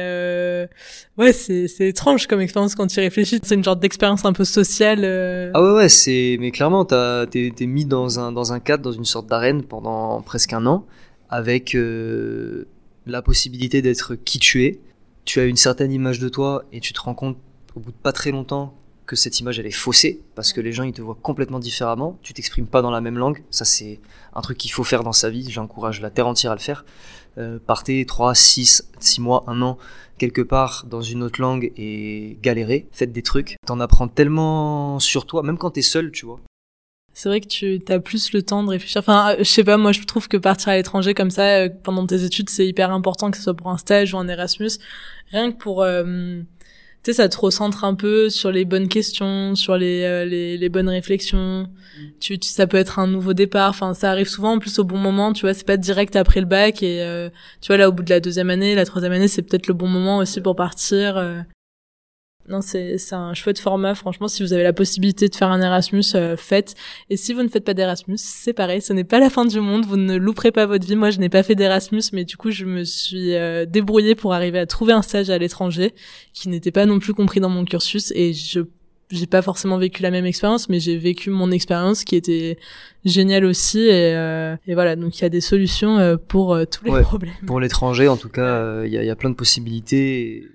ouais, c'est, c'est étrange comme expérience quand tu y réfléchis. C'est une genre d'expérience un peu sociale. Ah ouais, ouais, c'est, mais clairement, t'as, t'es, t'es mis dans un, dans un cadre, dans une sorte d'arène pendant presque un an avec euh, la possibilité d'être qui tu es. Tu as une certaine image de toi et tu te rends compte au bout de pas très longtemps que cette image elle est faussée parce que les gens ils te voient complètement différemment. Tu t'exprimes pas dans la même langue. Ça c'est un truc qu'il faut faire dans sa vie. J'encourage la terre entière à le faire. Euh, partez 3, 6, 6 mois, un an quelque part dans une autre langue et galérez. Faites des trucs. T'en apprends tellement sur toi, même quand t'es seul, tu vois. c'est vrai que tu as plus le temps de réfléchir. Enfin, je sais pas, moi je trouve que partir à l'étranger comme ça euh, pendant tes études, c'est hyper important que ce soit pour un stage ou un Erasmus, rien que pour euh, tu sais ça te recentre un peu sur les bonnes questions, sur les euh, les, les, bonnes réflexions. Mm. Tu, ça peut être un nouveau départ, enfin ça arrive souvent en plus au bon moment, tu vois, c'est pas direct après le bac et tu vois là au bout de la deuxième année, la troisième année, c'est peut-être le bon moment aussi pour partir non, c'est un chouette format. Franchement, si vous avez la possibilité de faire un Erasmus, euh, faites. Et si vous ne faites pas d'Erasmus, c'est pareil. Ce n'est pas la fin du monde. Vous ne louperez pas votre vie. Moi, je n'ai pas fait d'Erasmus, mais du coup, je me suis euh, débrouillée pour arriver à trouver un stage à l'étranger qui n'était pas non plus compris dans mon cursus. Et je j'ai pas forcément vécu la même expérience, mais j'ai vécu mon expérience qui était géniale aussi. Et, euh, et voilà, donc il y a des solutions euh, pour tous les problèmes. Pour l'étranger, en tout cas, il y, a, y a plein de possibilités.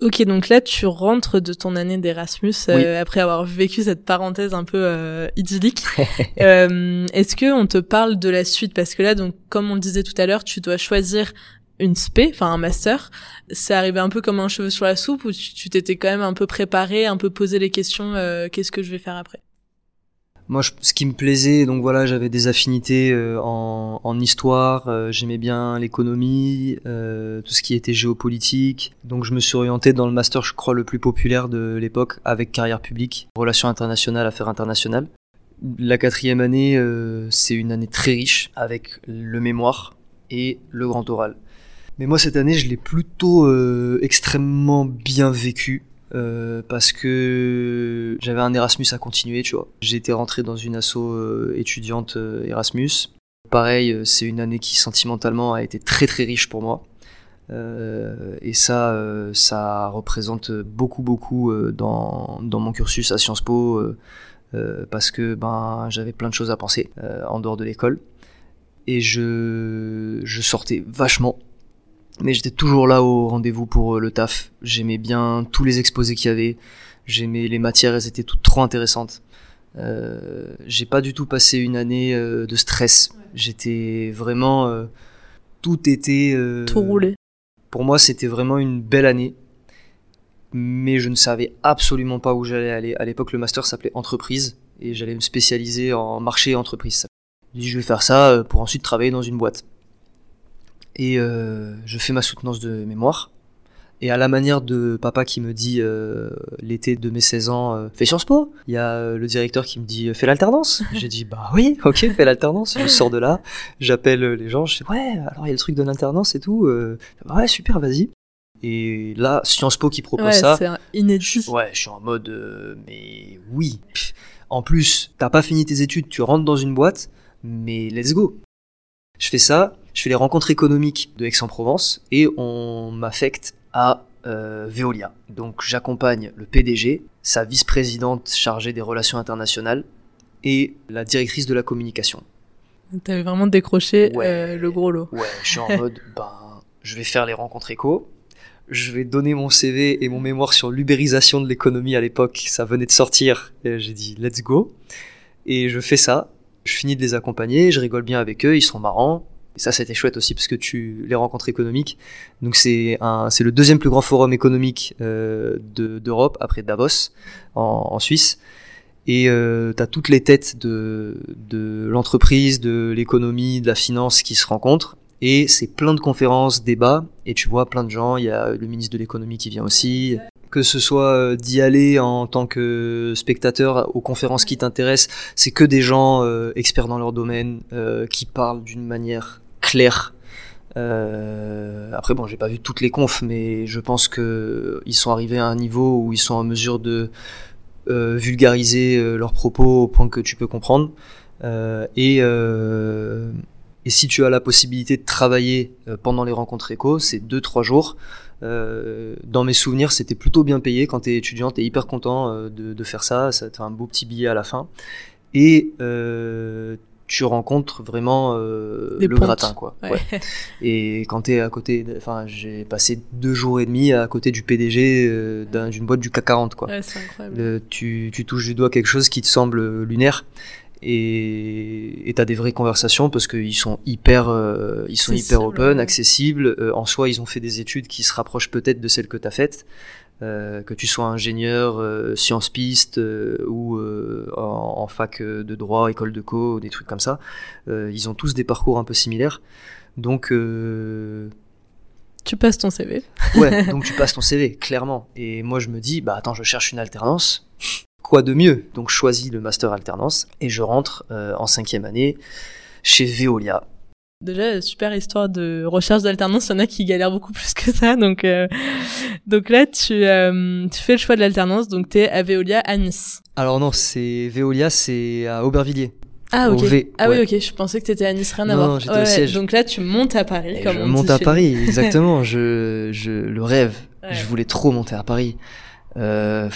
Ok, donc là tu rentres de ton année d'Erasmus euh, après avoir vécu cette parenthèse un peu euh, idyllique. <laughs> euh, Est-ce que on te parle de la suite? Parce que là, donc comme on le disait tout à l'heure, tu dois choisir une spé, enfin un master. C'est arrivé un peu comme un cheveu sur la soupe ou tu t'étais quand même un peu préparé, un peu posé les questions. Euh, qu'est-ce que je vais faire après? Moi, ce qui me plaisait, donc voilà, j'avais des affinités euh, en, en, histoire, euh, j'aimais bien l'économie, euh, tout ce qui était géopolitique. Donc je me suis orienté dans le master, je crois, le plus populaire de l'époque, avec carrière publique, relations internationales, affaires internationales. La quatrième année, c'est une année très riche, avec le mémoire et le grand oral. Mais moi, cette année, je l'ai plutôt extrêmement bien vécu. Euh, parce que j'avais un Erasmus à continuer, tu vois. Été rentré dans une asso euh, étudiante euh, Erasmus. Pareil, c'est une année qui sentimentalement a été très très riche pour moi. et ça, ça représente beaucoup beaucoup dans, dans mon cursus à Sciences Po, parce que ben j'avais plein de choses à penser en dehors de l'école. Et je, je sortais vachement mais j'étais toujours là au rendez-vous pour euh, le taf. J'aimais bien tous les exposés qu'il y avait. J'aimais les matières, elles étaient toutes trop intéressantes. Euh, j'ai pas du tout passé une année euh, de stress. J'étais vraiment euh, tout était tout roulé. Pour moi, c'était vraiment une belle année, mais je ne savais absolument pas où j'allais aller. À l'époque, le master s'appelait entreprise et j'allais me spécialiser en marché et entreprise. Je dis, je vais faire ça pour ensuite travailler dans une boîte et euh, je fais ma soutenance de mémoire. Et à la manière de papa qui me dit euh, l'été de mes 16 ans, euh, fais Sciences Po. Il y a euh, le directeur qui me dit fais l'alternance. <laughs> J'ai dit bah oui, ok, fais l'alternance. Je sors de là, j'appelle les gens, je dis ouais, alors il y a le truc de l'alternance et tout. ouais, super, vas-y. Et là, Sciences Po qui propose ouais, ça. C'est inédit. Ouais, je suis en mode mais oui. En plus, t'as pas fini tes études, tu rentres dans une boîte, mais let's go. Je fais ça, je fais les rencontres économiques de Aix-en-Provence et on m'affecte à euh, Veolia. Donc j'accompagne le PDG, sa vice-présidente chargée des relations internationales et la directrice de la communication. T'avais vraiment décroché euh, le gros lot. Ouais, je suis en mode, <laughs> ben, je vais faire les rencontres éco, je vais donner mon CV et mon mémoire sur l'ubérisation de l'économie à l'époque, ça venait de sortir, j'ai dit let's go, et je fais ça, je finis de les accompagner, je rigole bien avec eux, ils sont marrants, et ça, c'était chouette aussi parce que tu les rencontres économiques. Donc c'est c'est le deuxième plus grand forum économique euh, de, d'Europe après Davos en, Suisse. Et euh, tu as toutes les têtes de, l'entreprise, de l'économie, de la finance qui se rencontrent. Et c'est plein de conférences, débats, et tu vois plein de gens. Il y a le ministre de l'économie qui vient aussi. Que ce soit euh, d'y aller en tant que spectateur aux conférences qui t'intéressent, c'est que des gens euh, experts dans leur domaine qui parlent d'une manière claire. Euh, après bon, j'ai pas vu toutes les confs, mais je pense que ils sont arrivés à un niveau où ils sont en mesure de euh, vulgariser euh, leurs propos au point que tu peux comprendre. Et, si tu as la possibilité de travailler pendant les rencontres éco, c'est deux trois jours. dans mes souvenirs, c'était plutôt bien payé quand t'es étudiant, t'es hyper content de, de, faire ça, ça t'as un beau petit billet à la fin. Et tu rencontres vraiment euh, le gratin quoi. Ouais. Et quand t'es à côté, enfin j'ai passé deux jours et demi à côté du PDG euh, d'une boîte du CAC 40 quoi. Ouais, le, tu, tu touches du doigt quelque chose qui te semble lunaire et t'as des vraies conversations parce qu'ils sont hyper euh, ils sont hyper open, accessibles. Euh, en soi, ils ont fait des études qui se rapprochent peut-être de celles que t'as faites. Euh, que tu sois ingénieur, euh, sciences pistes euh, ou euh, en, en, fac de droit, école de co, des trucs comme ça, ils ont tous des parcours un peu similaires. Donc tu passes ton CV. ouais, <laughs> donc tu passes ton CV, clairement. Et moi je me dis, bah attends, je cherche une alternance. Quoi de mieux? Donc je choisis le master alternance et je rentre en cinquième année chez Veolia Déjà, super histoire de recherche d'alternance, il y en a qui galèrent beaucoup <laughs> plus que ça. Donc, euh, donc là, tu, euh, tu fais le choix de l'alternance, donc tu es à Veolia à Nice. Alors non, c'est Veolia, c'est à Aubervilliers. Ah ok. ah oui ok. Je pensais que tu étais à Nice, rien à voir. Non, j'étais au siège. Donc là, tu montes à Paris, comme je on monte à Paris, exactement. <laughs> je, je le rêve. Je voulais trop monter à Paris. Euh,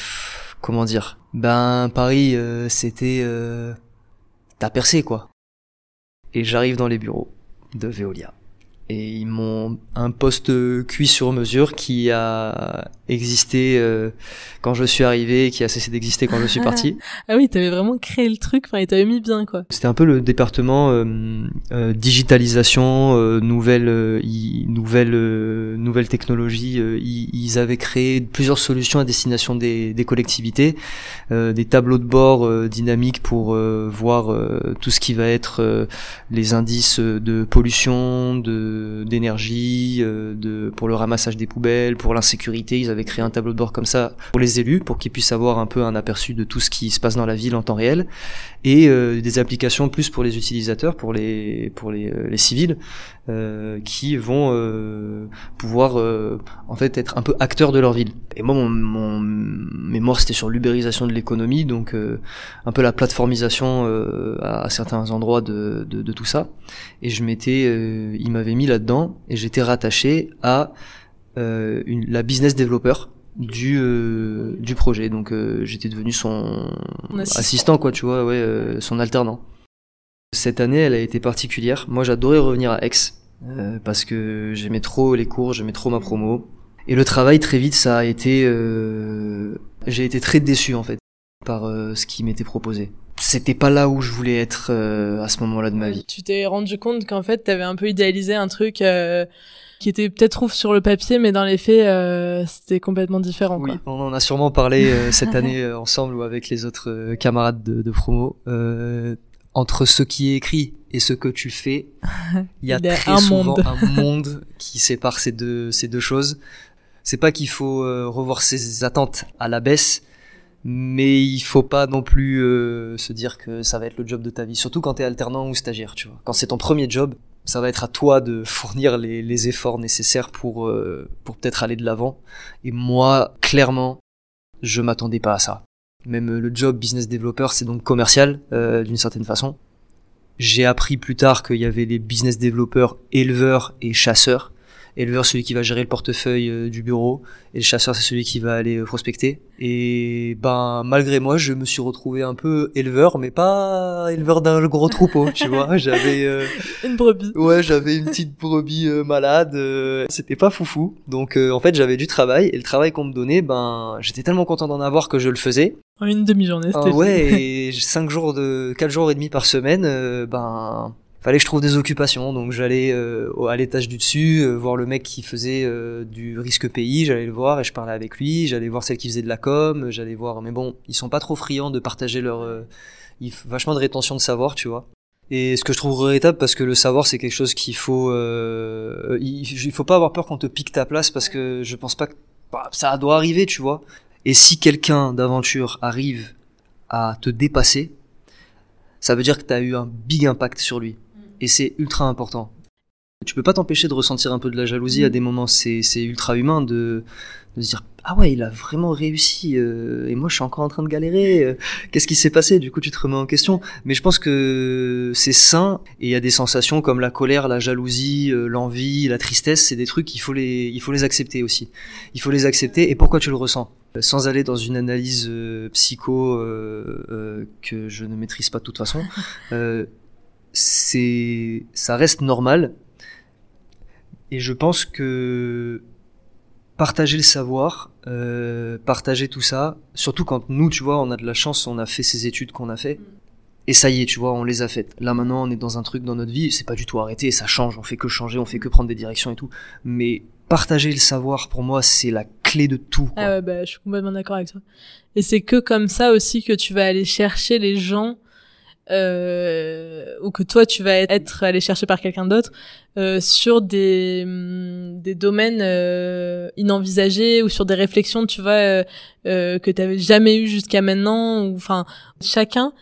comment dire? Ben Paris, euh, c'était euh, t'as percé quoi. Et j'arrive dans les bureaux de Veolia. Et ils m'ont un poste cuit sur mesure qui a existé euh, quand je suis arrivé et qui a cessé d'exister quand je suis parti. <laughs> ah oui, t'avais vraiment créé le truc, enfin, il t'avait mis bien, quoi. C'était un peu le département euh, euh, digitalisation, nouvelle, euh, nouvelle, nouvelle technologie. Ils, ils, avaient créé plusieurs solutions à destination des, des collectivités, des tableaux de bord dynamiques pour voir tout ce qui va être les indices de pollution, de d'énergie, euh, pour le ramassage des poubelles, pour l'insécurité. Ils avaient créé un tableau de bord comme ça pour les élus, pour qu'ils puissent avoir un peu un aperçu de tout ce qui se passe dans la ville en temps réel, et euh, des applications plus pour les utilisateurs, pour les euh, civils, qui vont pouvoir en fait être un peu acteurs de leur ville. Et moi, mon, mon mémoire c'était sur l'ubérisation de l'économie, donc un peu la plateformisation à, certains endroits de, tout ça. Et je m'étais, il m'avait mis là-dedans et j'étais rattaché à une, la business developer du euh, du projet donc euh, j'étais devenu son assistant. assistant. quoi tu vois ouais euh, son alternant cette année elle a été particulière moi j'adorais revenir à Aix parce que j'aimais trop les cours j'aimais trop ma promo et le travail très vite ça a été j'ai été très déçu en fait par ce qui m'était proposé c'était pas là où je voulais être à ce moment-là de ma vie tu t'es rendu compte qu'en fait t'avais un peu idéalisé un truc qui était peut-être ouf sur le papier, mais dans les faits, euh, c'était complètement différent. Oui, on en a sûrement parlé euh, <laughs> cette année euh, ensemble ou avec les autres euh, camarades de, de promo. entre ce qui est écrit et ce que tu fais, <laughs> il y a, très un souvent monde. un monde qui sépare ces deux ces deux choses. C'est pas qu'il faut revoir ses attentes à la baisse, mais il faut pas non plus se dire que ça va être le job de ta vie, surtout quand t'es alternant ou stagiaire, tu vois. Quand c'est ton premier job, ça va être à toi de <laughs> fournir les, les efforts nécessaires pour, euh, pour peut-être aller de l'avant. Et moi, clairement, je m'attendais pas à ça. Même euh, le job business developer, c'est donc commercial euh, d'une certaine façon. J'ai appris plus tard qu'il y avait les business développeurs éleveurs et chasseurs éleveur celui qui va gérer le portefeuille euh, du bureau. Et le chasseur c'est celui qui va aller euh, prospecter. Et ben malgré moi je me suis retrouvé un peu éleveur mais pas éleveur d'un gros troupeau tu vois. <laughs> J'avais euh, une brebis. ouais j'avais une petite brebis malade c'était pas foufou. Donc en fait j'avais du travail. Et le travail qu'on me donnait ben j'étais tellement content d'en avoir que je le faisais. En une demi-journée c'était ah ouais et cinq jours de quatre jours et demi par semaine ben fallait que je trouve des occupations donc j'allais euh, à l'étage du dessus euh, voir le mec qui faisait euh, du risque pays j'allais le voir et je parlais avec lui j'allais voir celle qui faisait de la com j'allais voir mais bon ils sont pas trop friands de partager leur il vachement de rétention de savoir tu vois. Et ce que je trouve regrettable parce que le savoir c'est quelque chose qu'il faut il, faut pas avoir peur qu'on te pique ta place parce que je pense pas que bah, ça doit arriver tu vois. Et si quelqu'un d'aventure arrive à te dépasser ça veut dire que tu as eu un big impact sur lui et c'est ultra important. Tu peux pas t'empêcher de ressentir un peu de la jalousie à des moments, c'est ultra humain de, se dire ah ouais il a vraiment réussi euh, et moi je suis encore en train de galérer euh, qu'est-ce qui s'est passé? Du coup tu te remets en question. Mais je pense que c'est sain et il y a des sensations comme la colère la jalousie euh, l'envie la tristesse c'est des trucs qu'il faut les faut les accepter aussi. Il faut les accepter et pourquoi tu le ressens? Sans aller dans une analyse psycho que je ne maîtrise pas de toute façon c'est, ça reste normal. Et je pense que partager le savoir, euh, partager tout ça, surtout quand nous, tu vois, on a de la chance, on a fait ces études qu'on a fait. Et ça y est, tu vois, on les a faites. Là maintenant, on est dans un truc dans notre vie, c'est pas du tout arrêté, ça change, on fait que changer, on fait que prendre des directions et tout. Mais partager le savoir, pour moi, c'est la clé clé de tout. Quoi. Ah ouais, bah, je suis complètement d'accord avec toi. Et c'est que comme ça aussi que tu vas aller chercher les gens euh, ou que toi tu vas être allé chercher par quelqu'un d'autre euh, sur des hum, des domaines euh, inenvisagés ou sur des réflexions tu vois euh, euh que tu jamais eu jusqu'à maintenant ou enfin chacun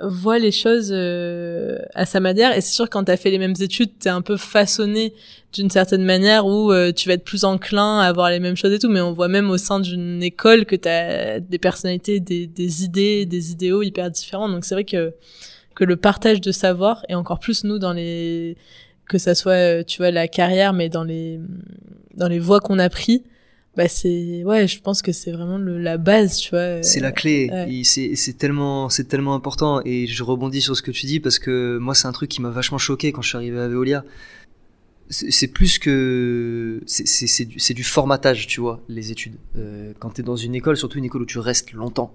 voit les choses euh, à sa manière. Et c'est sûr quand tu fait les mêmes études t'es un peu façonné d'une certaine manière où euh, tu vas être plus enclin à voir les mêmes choses et tout. Mais on voit même au sein d'une école que tu as des personnalités des, idées des idéaux hyper différents. Donc c'est vrai que que le partage de savoir et encore plus nous dans les que ça soit tu vois la carrière mais dans les dans les voies qu'on a pris bah c'est ouais je pense que c'est vraiment le, la base tu vois c'est la clé. ouais. c'est tellement c'est tellement important. Et je rebondis sur ce que tu dis parce que moi c'est un truc qui m'a vachement choqué quand je suis arrivé à Veolia. C'est plus que c'est du, du formatage tu vois les études. Euh, quand t'es dans une école surtout une école où tu restes longtemps.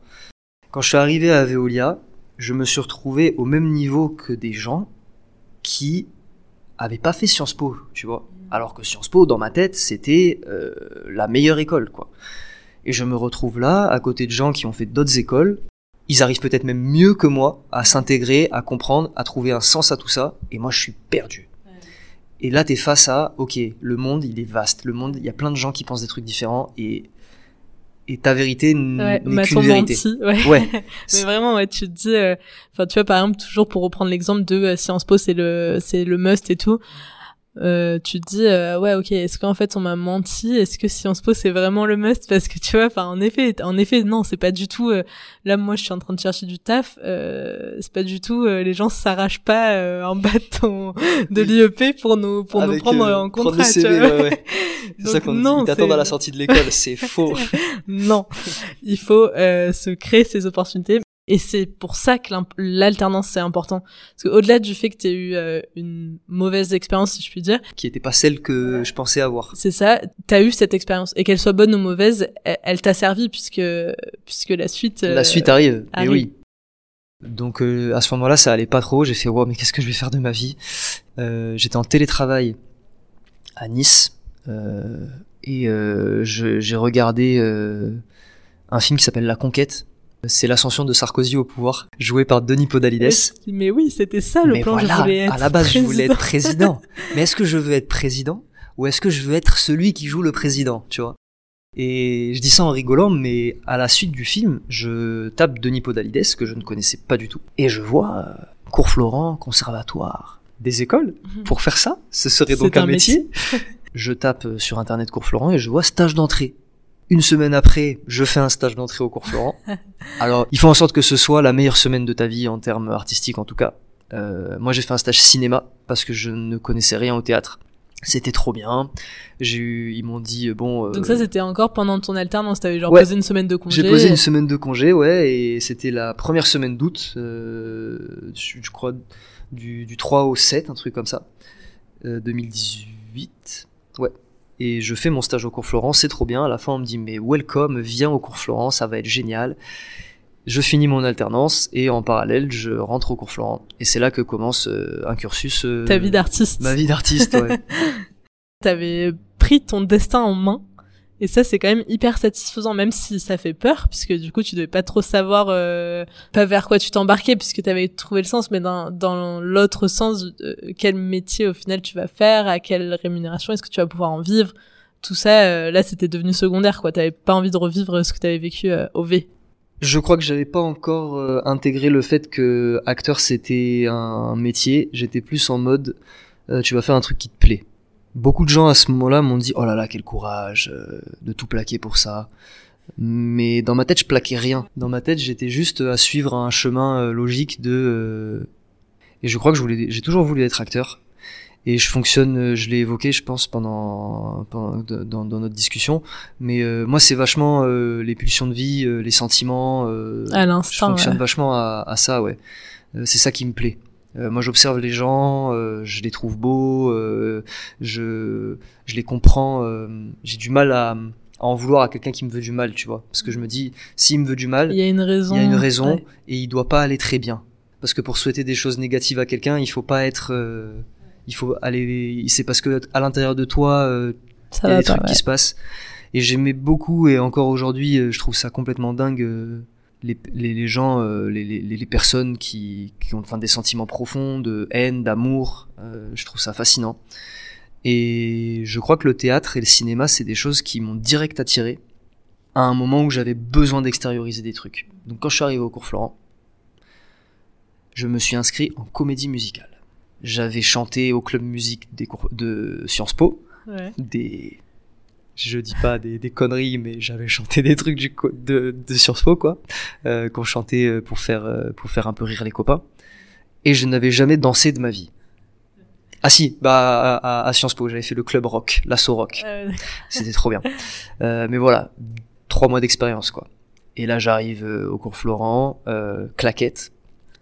Quand je suis arrivé à Veolia je me suis retrouvé au même niveau que des gens qui avaient pas fait Sciences Po tu vois alors que Sciences Po, dans ma tête, c'était euh, la meilleure école, quoi. Et je me retrouve là, à côté de gens qui ont fait d'autres écoles. Ils arrivent peut-être même mieux que moi à s'intégrer, à comprendre, à trouver un sens à tout ça. Et moi, je suis perdu. Ouais. Et là, t'es face à, ok, le monde, il est vaste. Le monde, il y a plein de gens qui pensent des trucs différents. Et et ta vérité ouais, n'est qu'une vérité. Menti, ouais. ouais. <laughs> Mais vraiment, ouais, tu te dis, enfin, euh, tu vois, par exemple, toujours pour reprendre l'exemple de euh, Sciences Po, c'est le, c'est le must et tout euh, tu te dis euh, ouais ok est-ce qu'en fait on m'a menti? Est-ce que Sciences Po c'est vraiment le must? Parce que tu vois enfin en effet en effet non c'est pas du tout euh, là moi je suis en train de chercher du taf euh, c'est pas du tout euh, les gens s'arrachent pas euh, en bas de, ton, de l'IEP pour nous pour Avec, nous prendre en contrat CV, tu vois. ouais, ouais. <laughs> c'est ça qu'on t'attend à la sortie de l'école c'est <laughs> faux non il faut se créer ces opportunités et c'est pour ça que l'alternance c'est important. Parce que au-delà du fait que tu eu euh, une mauvaise expérience, si je puis dire, qui était pas celle que je pensais avoir. C'est ça, tu as eu cette expérience et qu'elle soit bonne ou mauvaise, elle, elle t'a servi puisque puisque la suite euh, La suite arrive. arrive. Et oui. Donc euh, à ce moment-là, ça allait pas trop, j'ai fait wow, mais qu'est-ce que je vais faire de ma vie? Euh, j'étais en télétravail à Nice et j'ai regardé un film qui s'appelle La Conquête c'est l'ascension de Sarkozy au pouvoir, joué par Denis Podalides. Mais oui, c'était ça le Mais plan. Voilà, je voulais être à la base, président. je voulais être président. <laughs> Mais est-ce que je veux être président ou est-ce que je veux être celui qui joue le président, tu vois? Et je dis ça en rigolant, mais à la suite du film, je tape Denis Podalides que je ne connaissais pas du tout, et je vois euh, cours Florent, conservatoire, des écoles. Pour faire ça, ce serait donc un, un, métier. métier. <laughs> je tape euh, sur internet cours Florent et je vois stage d'entrée. Une semaine après, je fais un stage d'entrée au cours Florent. <laughs> Alors, il faut en sorte que ce soit la meilleure semaine de ta vie en termes artistiques en tout cas. Euh, moi, j'ai fait un stage cinéma parce que je ne connaissais rien au théâtre. C'était trop bien. J'ai eu, ils m'ont dit bon. Euh, Donc ça, c'était encore pendant ton alternance. T'avais genre ouais, posé une semaine de congé. J'ai posé une semaine de congé, ouais, et c'était la première semaine d'août, euh, je crois du, du 3 au 7, un truc comme ça, euh, 2018. Ouais, et je fais mon stage au cours Florent, c'est trop bien. À la fin, on me dit mais welcome, viens au cours Florent, ça va être génial. Je finis mon alternance et en parallèle, je rentre au cours Florent. Et c'est là que commence euh, un cursus. Euh, Ta vie d'artiste. Ma vie d'artiste, ouais. <laughs> T'avais pris ton destin en main. Et ça, c'est quand même hyper satisfaisant, même si ça fait peur, puisque du coup, tu devais pas trop savoir euh, pas vers quoi tu t'embarquais, puisque tu avais trouvé le sens, mais dans, dans l'autre sens, euh, quel métier au final tu vas faire, à quelle rémunération, est-ce que tu vas pouvoir en vivre, tout ça, euh, là, c'était devenu secondaire, quoi. T'avais pas envie de revivre ce que t'avais vécu au V. Je crois que j'avais pas encore intégré le fait que acteur c'était un métier. J'étais plus en mode, tu vas faire un truc qui te plaît beaucoup de gens à ce moment-là m'ont dit oh là là quel courage euh, de tout plaquer pour ça. Mais dans ma tête je plaquais rien. Dans ma tête j'étais juste à suivre un chemin euh, logique de euh... et je crois que je voulais j'ai toujours voulu être acteur. Et je fonctionne je l'ai évoqué je pense pendant, pendant dans, dans, notre discussion. Mais euh, moi c'est vachement euh, les pulsions de vie les sentiments à l'instant je fonctionne ouais. vachement à, à, ça ouais. C'est ça qui me plaît. euh, moi, j'observe les gens, euh, je les trouve beaux, euh, je, je les comprends. euh, J'ai du mal à, à en vouloir à quelqu'un qui me veut du mal, tu vois. Parce que je me dis, s'il me veut du mal, il y a une raison. Il y a une raison ouais. et il doit pas aller très bien. Parce que pour souhaiter des choses négatives à quelqu'un, il faut pas être. euh, il faut aller. C'est parce que à l'intérieur de toi, euh, il y a des pas, trucs ouais. qui se passent. Et j'aimais beaucoup, et encore aujourd'hui, je trouve ça complètement dingue, les, les, les, gens, les, les, personnes qui, qui ont enfin, des sentiments profonds de haine, d'amour. je trouve ça fascinant. Et je crois que le théâtre et le cinéma, c'est des choses qui m'ont direct attiré à un moment où j'avais besoin d'extérioriser des trucs. Donc quand je suis arrivé au cours Florent, je me suis inscrit en comédie musicale. J'avais chanté au club musique des cours de Sciences Po, des je dis pas des, des conneries, mais j'avais chanté des trucs du de, de Sciences Po quoi, euh, qu'on chantait euh, pour faire euh, pour faire un peu rire les copains. Et je n'avais jamais dansé de ma vie. Ah si, bah à, à Sciences Po, j'avais fait le club rock, l'assaut rock. <laughs> C'était trop bien. Euh, mais voilà, trois mois d'expérience quoi. Et là j'arrive euh, au cours Florent, euh, claquette,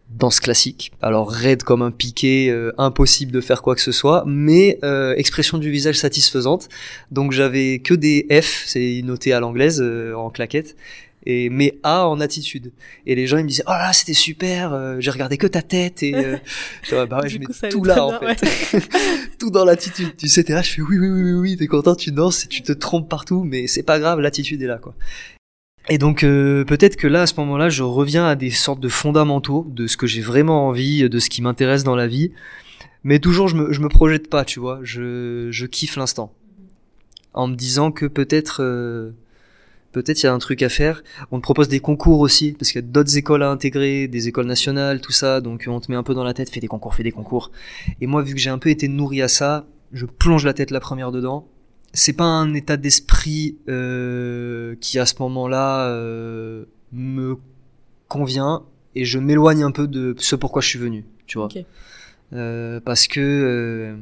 danse classique. Alors raide comme un piqué, euh, impossible de faire quoi que ce soit, mais euh, expression du visage satisfaisante. Donc j'avais que des F, c'est noté à l'anglaise en claquette. Et mais A en attitude et les gens ils me disaient oh là c'était super j'ai regardé que ta tête et <laughs> je, bah ouais, je mets tout là en fait <laughs> tout dans l'attitude tu sais t'es là je fais oui oui oui oui, oui t'es content tu danses et tu te trompes partout mais c'est pas grave l'attitude est là quoi et donc euh, peut-être que là, à ce moment-là, je reviens à des sortes de fondamentaux de ce que j'ai vraiment envie, de ce qui m'intéresse dans la vie. Mais toujours, je me, je me projette pas, tu vois. Je, je kiffe l'instant. En me disant que peut-être... Euh, peut-être il y a un truc à faire. On te propose des concours aussi, parce qu'il y a d'autres écoles à intégrer, des écoles nationales, tout ça, donc on te met un peu dans la tête, fais des concours, fais des concours. Et moi, vu que j'ai un peu été nourri à ça, je plonge la tête la première dedans, c'est pas un état d'esprit euh, qui à ce moment-là euh, me convient et je m'éloigne un peu de ce pourquoi je suis venu, tu vois. Euh, parce que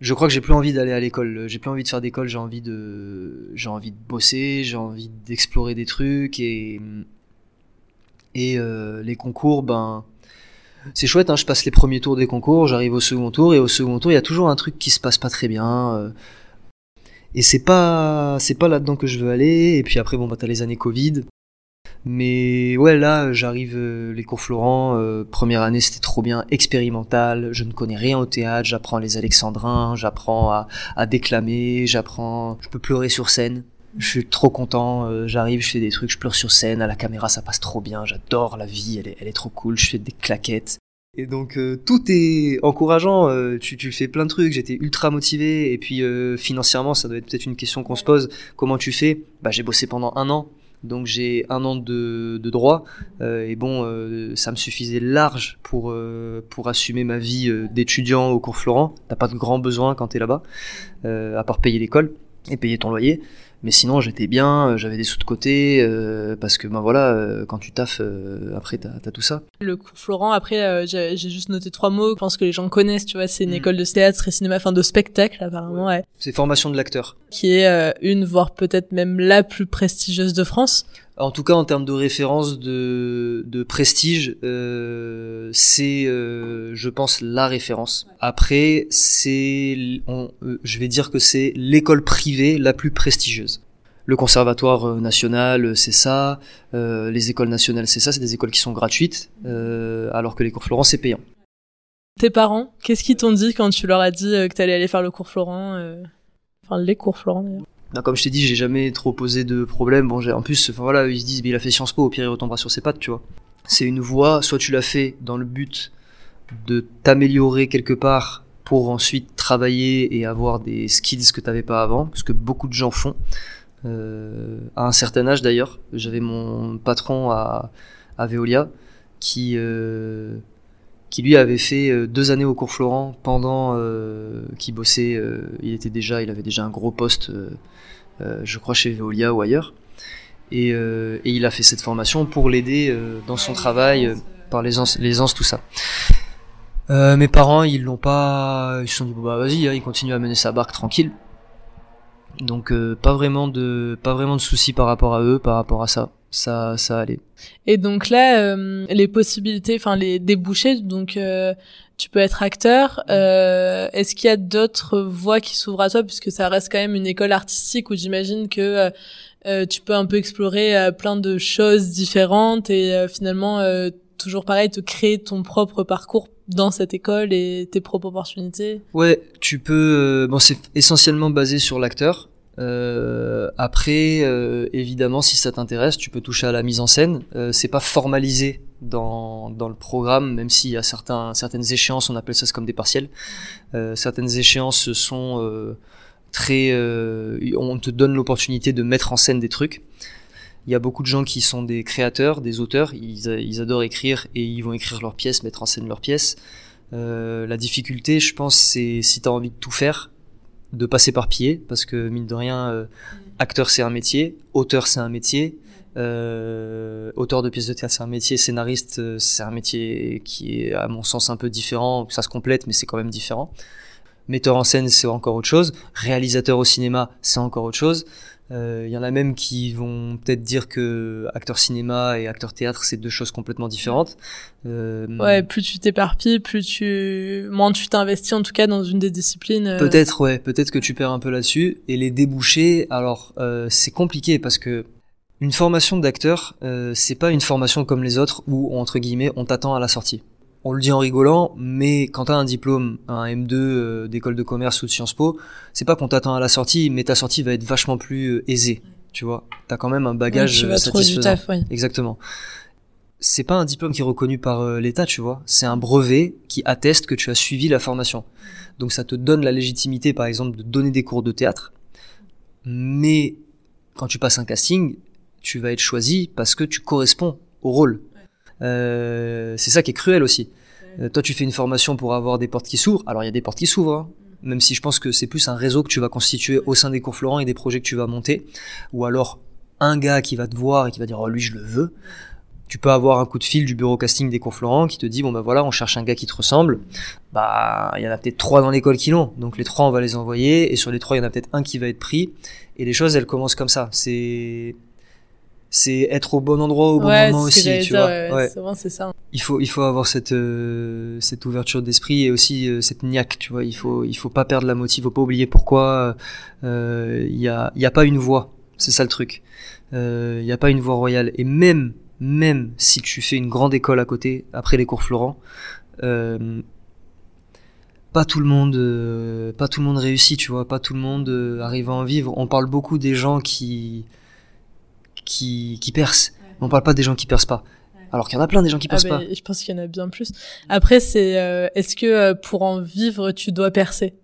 je crois que j'ai plus envie d'aller à l'école, j'ai plus envie de faire d'école, j'ai envie de j'ai envie de bosser, j'ai envie d'explorer des trucs et et les concours ben c'est chouette, hein, je passe les premiers tours des concours, j'arrive au second tour et au second tour il y a toujours un truc qui se passe pas très bien. Et c'est pas, c'est pas là-dedans que je veux aller. Et puis après, bon, bah, t'as les années Covid. Mais ouais, là, j'arrive, euh, les cours Florent, euh, première année, c'était trop bien, expérimental. Je ne connais rien au théâtre, j'apprends les alexandrins, j'apprends à, à déclamer, j'apprends, je peux pleurer sur scène. Je suis trop content, euh, j'arrive, je fais des trucs, je pleure sur scène, à la caméra ça passe trop bien, j'adore la vie, elle est, elle est trop cool, je fais des claquettes. Et donc euh, tout est encourageant, euh, tu, fais plein de trucs, j'étais ultra motivé, et puis euh, financièrement ça doit être peut-être une question qu'on se pose, comment tu fais? Bah j'ai bossé pendant un an, donc j'ai un an de, droit, et bon ça me suffisait large pour, pour assumer ma vie d'étudiant au cours Florent, t'as pas de grand besoin quand t'es là-bas, à part payer l'école et payer ton loyer. Mais sinon, j'étais bien, euh, j'avais des sous de côté, euh, parce que ben voilà, euh, quand tu taffes, après t'as as tout ça. Le cours Florent, après, j'ai juste noté trois mots. Je pense que les gens connaissent, tu vois, c'est une mm. école de théâtre et cinéma, enfin de spectacle apparemment. Ouais. C'est formation de l'acteur. Qui est une, voire peut-être même la plus prestigieuse de France. En tout cas, en termes de référence de, de prestige, euh, c'est, euh, je pense, la référence. Après, c'est, euh, je vais dire que c'est l'école privée la plus prestigieuse. Le conservatoire euh, national, c'est ça. Euh, les écoles nationales, c'est ça. C'est des écoles qui sont gratuites, alors que les cours Florent, c'est payant. Tes parents, qu'est-ce qu'ils t'ont dit quand tu leur as dit que t'allais aller faire le cours Florent Enfin, les cours Florent d'ailleurs? Comme je t'ai dit, j'ai jamais trop posé de problème. En plus, ils se disent, mais il a fait Sciences Po, au pire, il retombera sur ses pattes. C'est une voie, soit tu l'as fait dans le but de t'améliorer quelque part pour ensuite travailler et avoir des skills que t'avais pas avant, ce que beaucoup de gens font. Euh, à un certain âge d'ailleurs, j'avais mon patron à, à Veolia qui euh, lui avait fait euh, deux années au cours Florent pendant qu'il bossait. Il était déjà, il avait déjà un gros poste, je crois chez Veolia ou ailleurs. Et, et, il a fait cette formation pour l'aider dans son travail par l'aisance, l'aisance tout ça. mes parents, ils l'ont pas, ils se sont dit bah vas-y, hein, il continue à mener sa barque tranquille. Donc pas vraiment de, pas vraiment de soucis par rapport à eux, par rapport à ça ça ça allait. Et donc là euh, les possibilités enfin les débouchés donc euh, tu peux être acteur euh, est-ce qu'il y a d'autres voies qui s'ouvrent à toi puisque ça reste quand même une école artistique où j'imagine que tu peux un peu explorer plein de choses différentes et finalement toujours pareil te créer ton propre parcours dans cette école et tes propres opportunités? Ouais, tu peux bon c'est essentiellement basé sur l'acteur Euh, après, euh, évidemment, si ça t'intéresse, tu peux toucher à la mise en scène. Euh, c'est pas formalisé dans, dans le programme, même s'il y a certains, certaines échéances, on appelle ça comme des partiels. Euh, certaines échéances sont euh, très, euh, on te donne l'opportunité de mettre en scène des trucs. Il y a beaucoup de gens qui sont des créateurs, des auteurs. Ils, ils adorent écrire et ils vont écrire leurs pièces, mettre en scène leurs pièces. la difficulté, je pense, c'est si tu as envie de tout faire, de pas s'éparpiller parce que mine de rien euh, acteur c'est un métier auteur c'est un métier euh, auteur de pièces de théâtre c'est un métier scénariste euh, c'est un métier qui est à mon sens un peu différent ça se complète mais c'est quand même différent. Metteur en scène c'est encore autre chose. Réalisateur au cinéma c'est encore autre chose il euh, y en a même qui vont peut-être dire que acteur cinéma et acteur théâtre c'est deux choses complètement différentes. Euh, ouais, plus tu t'éparpilles, plus tu moins tu t'investis en tout cas dans une des disciplines. Euh. Peut-être ouais, peut-être que tu perds un peu là-dessus et les débouchés. Alors euh, c'est compliqué parce que une formation d'acteur c'est pas une formation comme les autres où entre guillemets on t'attend à la sortie on le dit en rigolant, mais quand t'as un diplôme, un M2 euh, d'école de commerce ou de Sciences Po, c'est pas qu'on t'attend à la sortie, mais ta sortie va être vachement plus euh, aisée, tu vois. T'as quand même un bagage ouais, satisfaisant. Du taf, oui. Exactement. C'est pas un diplôme qui est reconnu par euh, l'État, tu vois. C'est un brevet qui atteste que tu as suivi la formation. Donc ça te donne la légitimité, par exemple, de donner des cours de théâtre. Mais quand tu passes un casting, tu vas être choisi parce que tu corresponds au rôle. Euh, c'est ça qui est cruel aussi. Euh, toi, tu fais une formation pour avoir des portes qui s'ouvrent. Alors, il y a des portes qui s'ouvrent, hein. mm. même si je pense que c'est plus un réseau que tu vas constituer au sein des cours Florent et des projets que tu vas monter. Ou alors, un gars qui va te voir et qui va dire, oh, lui, je le veux. Tu peux avoir un coup de fil du bureau casting des cours Florent qui te dit, bon, bah voilà, on cherche un gars qui te ressemble. Bah, il y en a peut-être trois dans l'école qui l'ont. Donc, les trois, on va les envoyer. Et sur les trois, il y en a peut-être un qui va être pris. Et les choses, elles commencent comme ça. C'est, c'est être au bon endroit au bon moment aussi tu vois. ouais, c'est ça. Il faut il faut avoir cette euh, cette ouverture d'esprit et aussi euh, cette niaque tu vois. Il faut il faut pas perdre la motive faut pas oublier pourquoi euh, il y a il y a pas une voie. C'est ça le truc. Il y a pas une voie royale. Et même même si tu fais une grande école à côté après les cours Florent pas tout le monde pas tout le monde réussit tu vois. Pas tout le monde arrive à en vivre. On parle beaucoup des gens qui qui, qui percent. On parle pas des gens qui percent pas. Alors qu'il y en a plein des gens qui percent ah, pas. Je pense qu'il y en a bien plus. Après, c'est euh, est-ce que euh, pour en vivre, tu dois percer?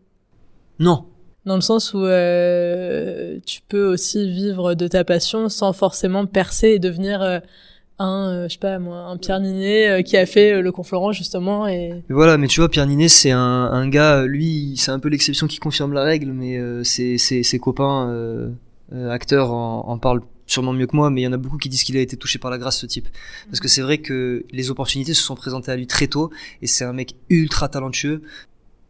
Non. Dans le sens où euh, tu peux aussi vivre de ta passion sans forcément percer et devenir un, je sais pas moi, un Pierre Ninet qui a fait le Conflorent justement. Et... Voilà, mais tu vois, Pierre Ninet, c'est un, un gars, lui, c'est un peu l'exception qui confirme la règle, mais ses, ses, ses copains acteurs en, en parlent sûrement mieux que moi, mais il y en a beaucoup qui disent qu'il a été touché par la grâce, ce type. Parce que c'est vrai que les opportunités se sont présentées à lui très tôt, et c'est un mec ultra talentueux.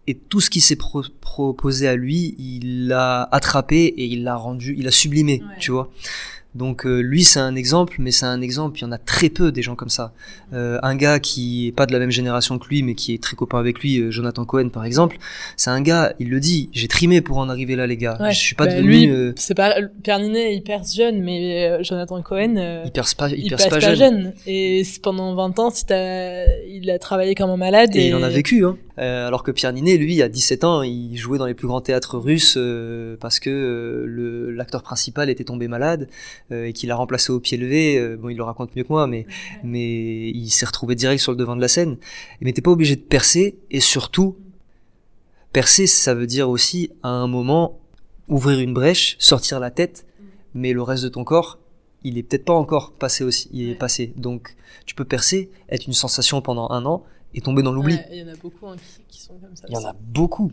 Et tout ce qui s'est proposé à lui, il l'a attrapé et il l'a rendu, il l'a sublimé, tu vois. Donc euh, lui c'est un exemple, mais c'est un exemple, il y en a très peu des gens comme ça. Euh, un gars qui est pas de la même génération que lui, mais qui est très copain avec lui, euh, Jonathan Cohen par exemple, c'est un gars, il le dit, j'ai trimé pour en arriver là les gars. je suis pas bah, devenu... Lui, c'est pas Pierre Ninet, il perce jeune, mais Jonathan Cohen, il perce pas, il, perce, pas, jeune. Et pendant 20 ans, si il a travaillé comme un malade. Et, il en a vécu, hein. Alors que Pierre Ninet, lui, à 17 ans, il jouait dans les plus grands théâtres russes parce que le l'acteur principal était tombé malade. Euh, et qu'il a remplacé au pied levé, euh, bon il le raconte mieux que moi, mais mais il s'est retrouvé direct sur le devant de la scène. Mais t'es pas obligé de percer et surtout percer, ça veut dire aussi à un moment ouvrir une brèche, sortir la tête, mais le reste de ton corps, il est peut-être pas encore passé aussi, il est passé. Donc tu peux percer, être une sensation pendant un an et tomber dans l'oubli. Il y en a beaucoup hein, qui, sont comme ça. Il y en a beaucoup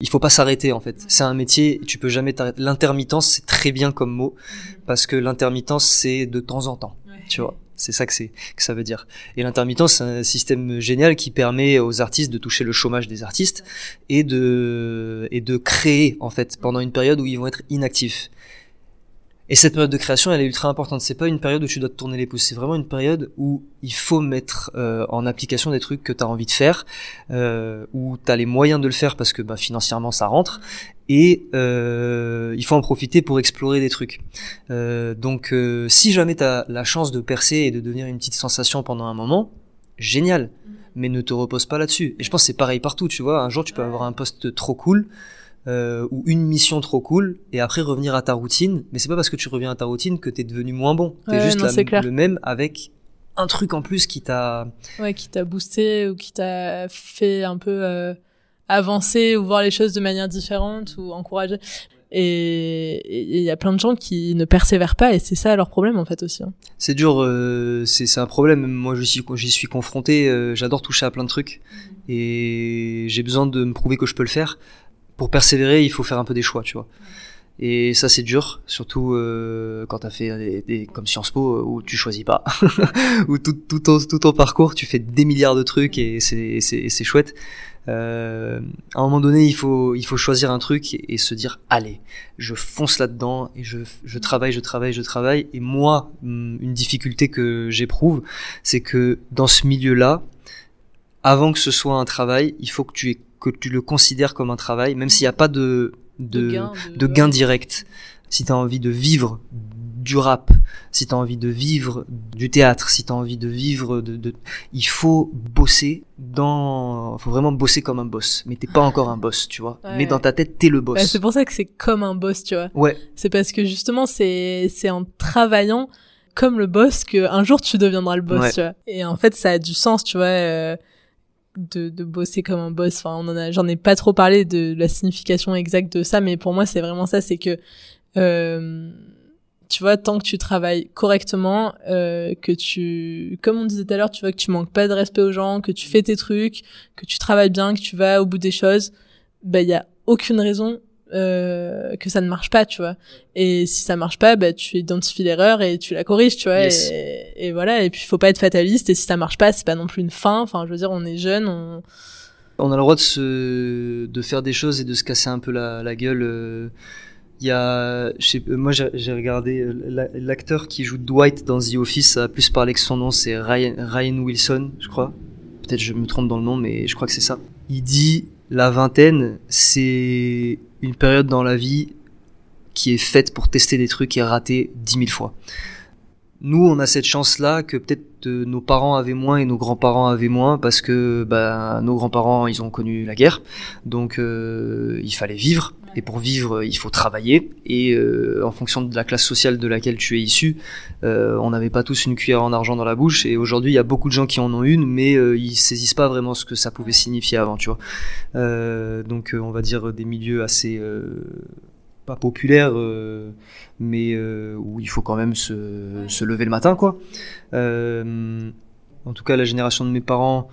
il faut pas s'arrêter en fait. C'est un métier, tu peux jamais t'arrêter. L'intermittence, c'est très bien comme mot mhm. parce que l'intermittence, c'est de temps en temps. Tu vois, c'est ça que c'est que ça veut dire. Et l'intermittence, c'est un système génial qui permet aux artistes de toucher le chômage des artistes et de et de créer en fait pendant une période où ils vont être inactifs. Et cette période de création, elle est ultra importante. C'est pas une période où tu dois te tourner les pouces. C'est vraiment une période où il faut mettre euh, en application des trucs que tu as envie de faire, euh, où tu as les moyens de le faire parce que bah, financièrement ça rentre, et euh, il faut en profiter pour explorer des trucs. Euh, donc euh, si jamais tu as la chance de percer et de devenir une petite sensation pendant un moment, génial. Mais ne te repose pas là-dessus. Et je pense que c'est pareil partout, tu vois. Un jour tu peux avoir un poste trop cool, euh, ou une mission trop cool et après revenir à ta routine. Mais c'est pas parce que tu reviens à ta routine que t'es devenu moins bon. T'es Ouais, juste non, la- le même avec un truc en plus qui t'a. Ouais, qui t'a boosté ou qui t'a fait un peu euh, avancer ou voir les choses de manière différente ou encourager. Et il y a plein de gens qui ne persévèrent pas et c'est ça leur problème en fait aussi. hein. C'est dur, euh, c'est c'est un problème. Moi, je suis, j'y suis confronté. euh, J'adore toucher à plein de trucs et j'ai besoin de me prouver que je peux le faire. Pour persévérer, il faut faire un peu des choix, tu vois. Et ça, c'est dur, surtout euh, quand t'as fait des, des- comme Sciences Po euh, où tu choisis pas, <laughs> où tout, tout, ton, tout ton parcours, tu fais des milliards de trucs et c'est c'est c'est chouette. Euh, à un moment donné, il faut il faut choisir un truc et, se dire allez, je fonce là-dedans et je je travaille, je travaille, je travaille. Et moi, hum, une difficulté que j'éprouve, c'est que dans ce milieu-là, avant que ce soit un travail, il faut que tu aies, que tu le considères comme un travail, même s'il n'y a pas de de, gain, de gain direct. Si tu as envie de vivre du rap, si tu as envie de vivre du théâtre, si tu as envie de vivre de, de il faut bosser dans faut vraiment bosser comme un boss, mais t'es pas encore un boss, tu vois. Ouais. Mais dans ta tête, t'es le boss. c'est pour ça que c'est comme un boss, tu vois. ouais, C'est parce que justement, c'est c'est en travaillant comme le boss que un jour tu deviendras le boss, Ouais. tu vois. Et en fait, ça a du sens, tu vois, euh, de, de bosser comme un boss. Enfin, on en a, j'en ai pas trop parlé de la signification exacte de ça, mais pour moi, c'est vraiment ça, c'est que euh, tu vois, tant que tu travailles correctement, euh, que tu, comme on disait tout à l'heure, tu vois, que tu manques pas de respect aux gens, que tu fais tes trucs, que tu travailles bien, que tu vas au bout des choses, ben il y a aucune raison euh, que ça ne marche pas, tu vois. Et si ça marche pas, bah tu identifies l'erreur et tu la corriges, tu vois. Yes. Et, et voilà. Et puis faut pas être fataliste. Et si ça marche pas, c'est pas non plus une fin. Enfin, je veux dire, on est jeune, on. on a le droit de se de faire des choses et de se casser un peu la, la gueule. euh. Il y a, je sais- euh, moi j'ai regardé la- l'acteur qui joue Dwight dans The Office, ça a plus parlé que son nom, c'est Ryan, Ryan Wilson, je crois. Peut-être je me trompe dans le nom, mais je crois que c'est ça. Il dit la vingtaine, c'est une période dans la vie qui est faite pour tester des trucs et rater dix mille fois. Nous, on a cette chance-là que peut-être euh, nos parents avaient moins et nos grands-parents avaient moins parce que bah, nos grands-parents, ils ont connu la guerre, donc euh, il fallait vivre. Et pour vivre, il faut travailler. Et euh, en fonction de la classe sociale de laquelle tu es issu, euh, on n'avait pas tous une cuillère en argent dans la bouche. Et aujourd'hui, il y a beaucoup de gens qui en ont une, mais ils saisissent pas vraiment ce que ça pouvait signifier avant, tu vois. Donc, on va dire des milieux assez pas populaires, euh, mais euh, où il faut quand même se, lever le matin, quoi. Euh, en tout cas, la génération de mes parents,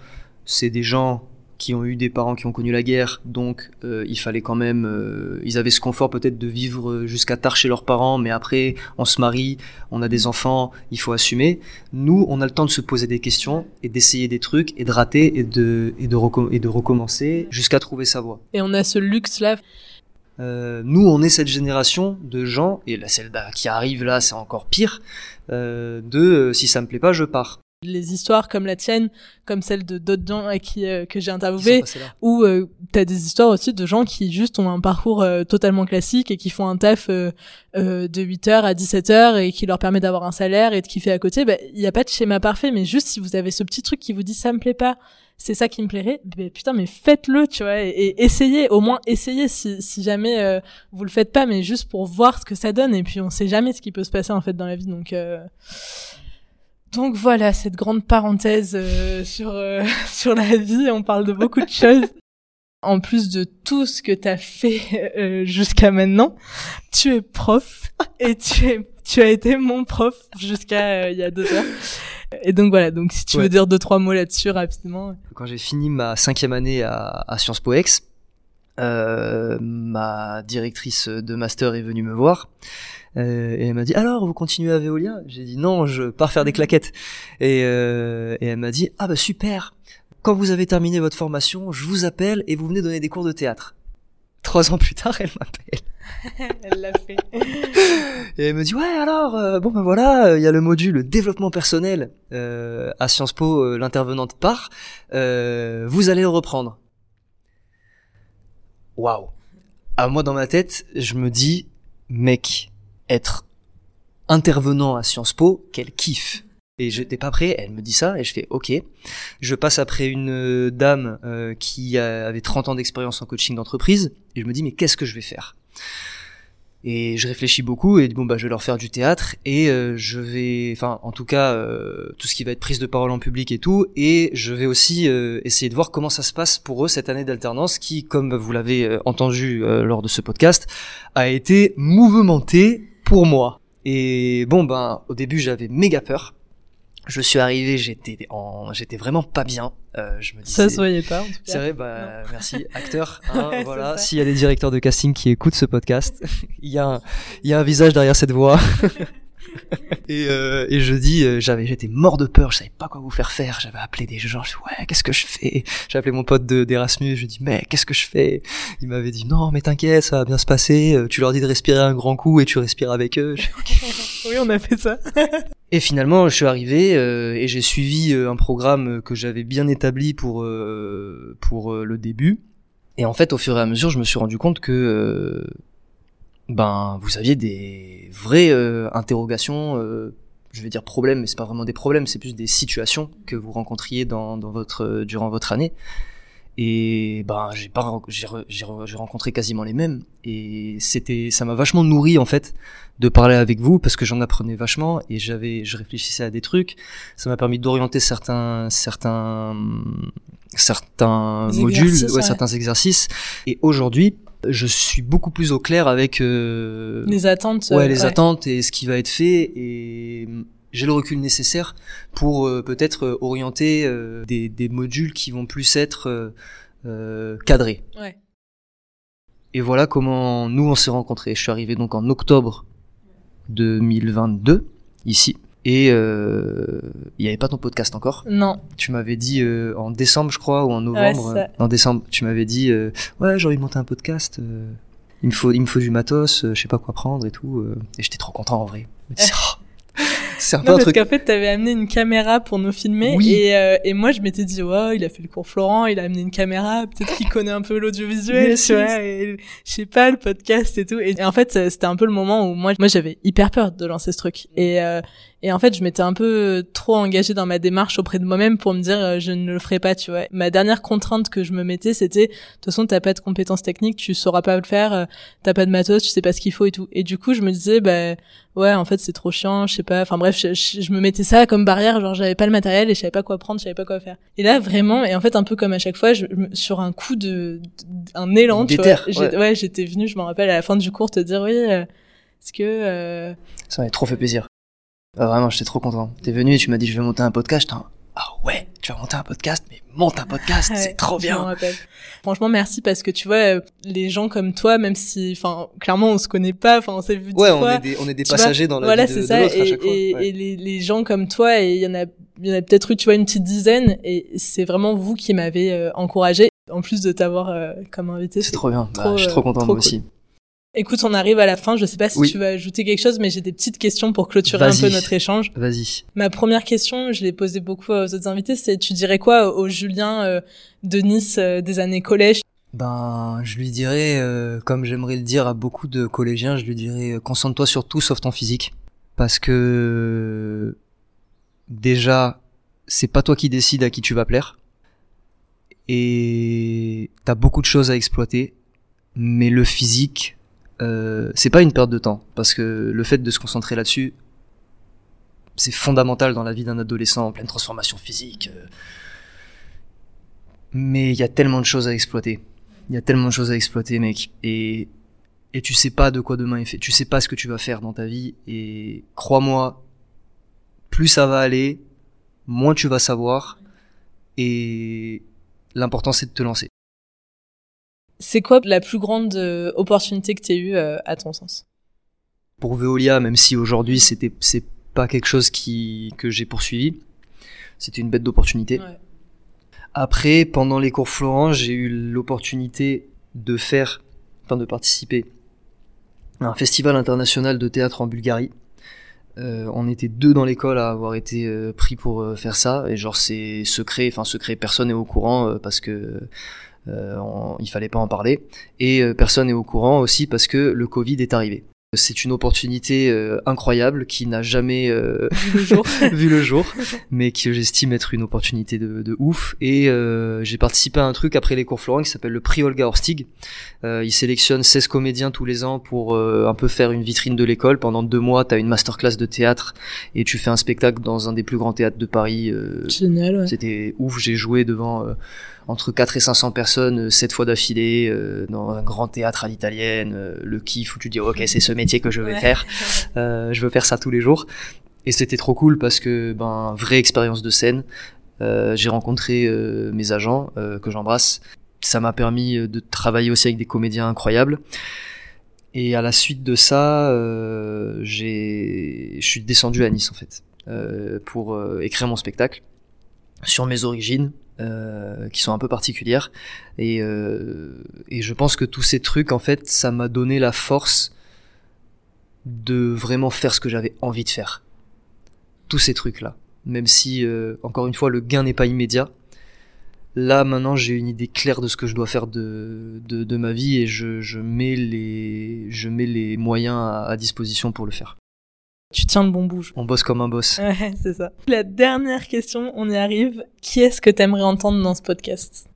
c'est des gens qui ont eu des parents qui ont connu la guerre, donc il fallait quand même, ils avaient ce confort peut-être de vivre jusqu'à tard chez leurs parents, mais après on se marie, on a des enfants, il faut assumer. Nous, on a le temps de se poser des questions et d'essayer des trucs et de rater et de et de recommencer jusqu'à trouver sa voie. Et on a ce luxe-là. Euh, nous, on est cette génération de gens, et la celle qui arrive là, c'est encore pire, euh, de euh, si ça me plaît pas, je pars. Les histoires comme la tienne, comme celle de d'autres gens à qui euh, que j'ai interviewé, ou euh, t'as des histoires aussi de gens qui juste ont un parcours euh, totalement classique et qui font un taf euh, euh, de 8h à 17h et qui leur permet d'avoir un salaire et de kiffer à côté. Bah, il y a pas de schéma parfait, mais juste si vous avez ce petit truc qui vous dit ça me plaît pas, c'est ça qui me plairait, ben putain mais faites-le, tu vois, et, et essayez, au moins essayez si, si jamais euh, vous le faites pas, mais juste pour voir ce que ça donne. Et puis on sait jamais ce qui peut se passer en fait dans la vie, donc. Euh... Donc voilà, cette grande parenthèse euh, <laughs> sur euh, <laughs> sur la vie, on parle de beaucoup de choses. <laughs> En plus de tout ce que tu as fait euh, jusqu'à maintenant, tu es prof et tu es tu as été mon prof jusqu'à euh, il y a deux heures. Et donc voilà, donc si tu Ouais. veux dire deux trois mots là-dessus rapidement. Quand j'ai fini ma cinquième année à, à Sciences Po Ex, euh, ma directrice de master est venue me voir euh, et elle m'a dit alors vous continuez à Veolia? J'ai dit non, je pars faire des claquettes. Et, euh, et elle m'a dit ah bah super. Quand vous avez terminé votre formation, je vous appelle et vous venez donner des cours de théâtre. Trois ans plus tard, <laughs> elle m'appelle. <laughs> Elle l'a fait. Et elle me dit ouais alors euh, bon ben voilà il y a le module développement personnel euh, à Sciences Po euh, l'intervenante part vous allez le reprendre waouh à moi dans ma tête je me dis mec être intervenant à Sciences Po quel kiff Et j'étais pas prêt, elle me dit ça, et je fais ok. Je passe après une dame qui avait 30 ans d'expérience en coaching d'entreprise, et je me dis mais qu'est-ce que je vais faire? Et je réfléchis beaucoup et bon bah je vais leur faire du théâtre et euh, je vais enfin en tout cas euh, tout ce qui va être prise de parole en public et tout et je vais aussi euh, essayer de voir comment ça se passe pour eux cette année d'alternance qui comme vous l'avez entendu lors de ce podcast a été mouvementée pour moi. Et bon ben au début j'avais méga peur je suis arrivé, j'étais en, j'étais vraiment pas bien. Euh, je me disais, ça se voyait pas. En tout cas. C'est vrai, bah merci, <laughs> acteur. Hein, voilà, s'il y a des directeurs de casting qui écoutent ce podcast, <laughs> il y a, un, il y a un visage derrière cette voix. <laughs> et, euh, et je dis, euh, j'avais, j'étais mort de peur, je savais pas quoi vous faire faire. J'avais appelé des gens, je dis ouais, qu'est-ce que je fais? J'ai appelé mon pote d'Erasmus, je lui dis mais qu'est-ce que je fais? Il m'avait dit non mais t'inquiète, ça va bien se passer. Euh, tu leur dis de respirer un grand coup et tu respires avec eux. oui, on a fait ça. Et finalement, je suis arrivé euh, et j'ai suivi un programme que j'avais bien établi pour pour le début. Et en fait, au fur et à mesure, je me suis rendu compte que ben vous aviez des vraies euh, interrogations, euh, je vais dire problèmes, mais c'est pas vraiment des problèmes, c'est plus des situations que vous rencontriez dans, dans votre euh, durant votre année. Et ben j'ai pas j'ai rencontré quasiment les mêmes et c'était ça m'a vachement nourri en fait de parler avec vous parce que j'en apprenais vachement et j'avais je réfléchissais à des trucs. Ça m'a permis d'orienter certains certains certains modules, ouais, certains exercices. Et aujourd'hui, je suis beaucoup plus au clair avec euh, les attentes. Ouais, les attentes et ce qui va être fait et j'ai le recul nécessaire pour euh, peut-être euh, orienter des, des, modules qui vont plus être cadrés. Ouais. Et voilà comment nous on s'est rencontrés. Je suis arrivé donc en octobre 2022 ici et euh, il n'y avait pas ton podcast encore? Non. Tu m'avais dit euh, en décembre, je crois, ou en novembre. Ouais, en décembre, tu m'avais dit euh, ouais, j'ai envie de monter un podcast. il me faut, il me faut du matos. je sais pas quoi prendre et tout. et j'étais trop content en vrai. <laughs> C'est un peu un parce qu'en fait, t'avais amené une caméra pour nous filmer. Et, euh, et moi, je m'étais dit, ouais, il a fait le cours Florent, il a amené une caméra, peut-être qu'il connaît un peu l'audiovisuel, tu vois, et je sais pas, le podcast et tout. Et, en fait, c'était un peu le moment où moi, moi, j'avais hyper peur de lancer ce truc. Et, euh, et en fait, je m'étais un peu trop engagée dans ma démarche auprès de moi-même pour me dire euh, je ne le ferai pas, tu vois. Ma dernière contrainte que je me mettais, c'était de toute façon, t'as pas de compétences techniques, tu sauras pas le faire, euh, t'as pas de matos, tu sais pas ce qu'il faut et tout. Et du coup, je me disais bah ouais, en fait, c'est trop chiant, je sais pas. Enfin bref, je, me mettais ça comme barrière, genre j'avais pas le matériel et je savais pas quoi prendre, je savais pas quoi faire. Et là, vraiment, et en fait, un peu comme à chaque fois, je, sur un coup de, un élan, tu vois. Ouais, j'étais venue, je me rappelle à la fin du cours te dire oui. Euh, est-ce que ça m'a trop fait plaisir. Ah, vraiment, j'étais trop content. T'es venu et tu m'as dit je vais monter un podcast. Ah ouais, tu vas monter un podcast, mais monte un podcast, <laughs> c'est trop bien. Franchement, merci parce que tu vois, euh, les gens comme toi, même si, enfin, clairement, on se connaît pas, enfin, on s'est vu. Ouais, on est des, on est des passagers dans la voilà, vie de, c'est ça. et, et, les, les, gens comme toi, et il y en a, il y en a peut-être eu, tu vois, une petite dizaine, et c'est vraiment vous qui m'avez euh, encouragé. En plus de t'avoir euh, comme invité. C'est trop bien. Bah, je suis trop content moi aussi. Écoute, on arrive à la fin. Je sais pas si tu vas ajouter quelque chose, mais j'ai des petites questions pour clôturer un peu notre échange. Vas-y. Ma première question, je l'ai posée beaucoup aux autres invités, c'est tu dirais quoi au Julien euh, de Nice euh, des années collège? Ben, je lui dirais, euh, comme j'aimerais le dire à beaucoup de collégiens, je lui dirais concentre-toi sur tout sauf ton physique, parce que déjà, c'est pas toi qui décides à qui tu vas plaire, et t'as beaucoup de choses à exploiter, mais le physique euh, c'est pas une perte de temps parce que le fait de se concentrer là-dessus, c'est fondamental dans la vie d'un adolescent en pleine transformation physique. Euh. Mais il y a tellement de choses à exploiter. Il y a tellement de choses à exploiter, mec. Et, et tu sais pas de quoi demain est fait. Tu sais pas ce que tu vas faire dans ta vie. Et crois-moi, plus ça va aller, moins tu vas savoir. Et l'important c'est de te lancer. C'est quoi la plus grande euh, opportunité que tu as eue euh, à ton sens? Pour Veolia, même si aujourd'hui c'était c'est pas quelque chose qui que j'ai poursuivi, c'était une bête d'opportunité. Après, pendant les cours Florent, j'ai eu l'opportunité de faire, enfin de participer à un festival international de théâtre en Bulgarie. Euh, on était deux dans l'école à avoir été pris pour faire ça et genre c'est secret, enfin secret, personne n'est au courant parce que euh, il fallait pas en parler. Et euh, personne n'est au courant aussi parce que le Covid est arrivé. C'est une opportunité euh, incroyable qui n'a jamais euh, vu, le jour. <laughs> vu le jour, mais que j'estime être une opportunité de, de ouf. Et euh, j'ai participé à un truc après les cours Florent qui s'appelle le prix Olga Horstig. il sélectionne 16 comédiens tous les ans pour un peu faire une vitrine de l'école. Pendant deux mois, tu as une masterclass de théâtre et tu fais un spectacle dans un des plus grands théâtres de Paris. Génial, ouais. C'était ouf, j'ai joué devant entre 4 et 500 personnes 7 fois d'affilée dans un grand théâtre à l'italienne, le kiff où tu dis ok c'est ce métier que je vais faire, euh, je veux faire ça tous les jours. Et c'était trop cool parce que ben vraie expérience de scène. Euh, j'ai rencontré euh, mes agents que j'embrasse. Ça m'a permis de travailler aussi avec des comédiens incroyables. Et à la suite de ça, j'ai, je suis descendu à Nice en fait pour écrire mon spectacle sur mes origines, euh, qui sont un peu particulières. Et, euh, et je pense que tous ces trucs, en fait, ça m'a donné la force de vraiment faire ce que j'avais envie de faire. Tous ces trucs-là. Même si, euh, encore une fois, le gain n'est pas immédiat. Là, maintenant, j'ai une idée claire de ce que je dois faire de, de, de ma vie et je, je, mets les, je mets les moyens à, à disposition pour le faire. Tu tiens le bon bout. On bosse comme un boss. Ouais, <laughs> c'est ça. La dernière question, on y arrive. Qui est-ce que t'aimerais entendre dans ce podcast?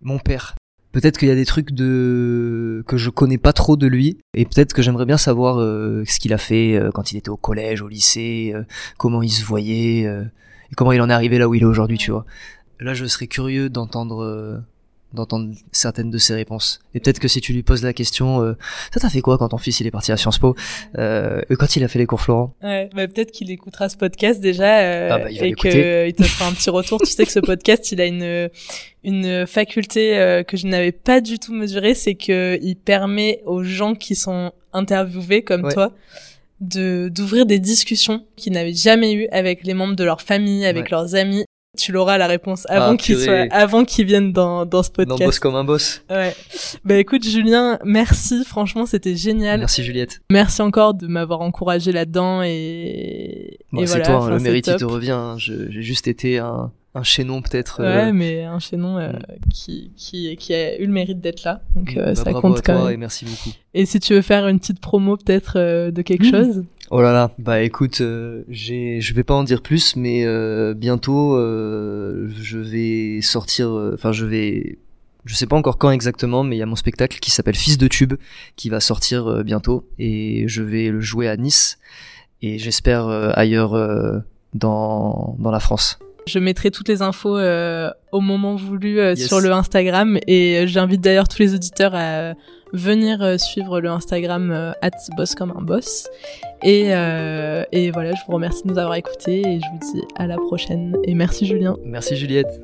Mon père. Peut-être qu'il y a des trucs de que je connais pas trop de lui et peut-être que j'aimerais bien savoir euh, ce qu'il a fait euh, quand il était au collège, au lycée, euh, comment il se voyait et comment il en est arrivé là où il est aujourd'hui, tu vois. Là, je serais curieux d'entendre d'entendre certaines de ses réponses. Et peut-être que si tu lui poses la question, euh, ça t'a fait quoi quand ton fils il est parti à Sciences Po euh, Quand il a fait les cours Florent? Ouais, bah peut-être qu'il écoutera ce podcast déjà euh, ah bah, il et qu'il te fera un petit retour. tu sais que ce podcast, il a une une faculté euh, que je n'avais pas du tout mesurée, c'est que il permet aux gens qui sont interviewés comme toi de d'ouvrir des discussions qu'ils n'avaient jamais eues avec les membres de leur famille, avec leurs amis tu l'auras la réponse avant ah, qu'il soit avant qu'il vienne dans dans ce podcast. Non, boss comme un boss. Ouais. Bah écoute Julien, merci, franchement c'était génial. Merci Juliette. Merci encore de m'avoir encouragé là-dedans et, bon, c'est toi, hein, le mérite il te revient. Hein. J'ai juste été un un chaînon peut-être. Ouais, euh, mais un chaînon euh, mm. qui, qui, qui a eu le mérite d'être là. Donc mm. euh, bah, ça compte quand même. Et merci beaucoup. Et si tu veux faire une petite promo peut-être de quelque mm. chose Oh là là, bah écoute, j'ai, je vais pas en dire plus, mais bientôt je vais sortir, enfin je vais, je sais pas encore quand exactement, mais il y a mon spectacle qui s'appelle Fils de tube qui va sortir bientôt et je vais le jouer à Nice et j'espère ailleurs dans dans la France. Je mettrai toutes les infos euh, au moment voulu euh, sur le Instagram et euh, j'invite d'ailleurs tous les auditeurs à venir suivre le Instagram at boss comme un boss. Et, et voilà, je vous remercie de nous avoir écoutés et je vous dis à la prochaine. Et merci Julien. Merci Juliette.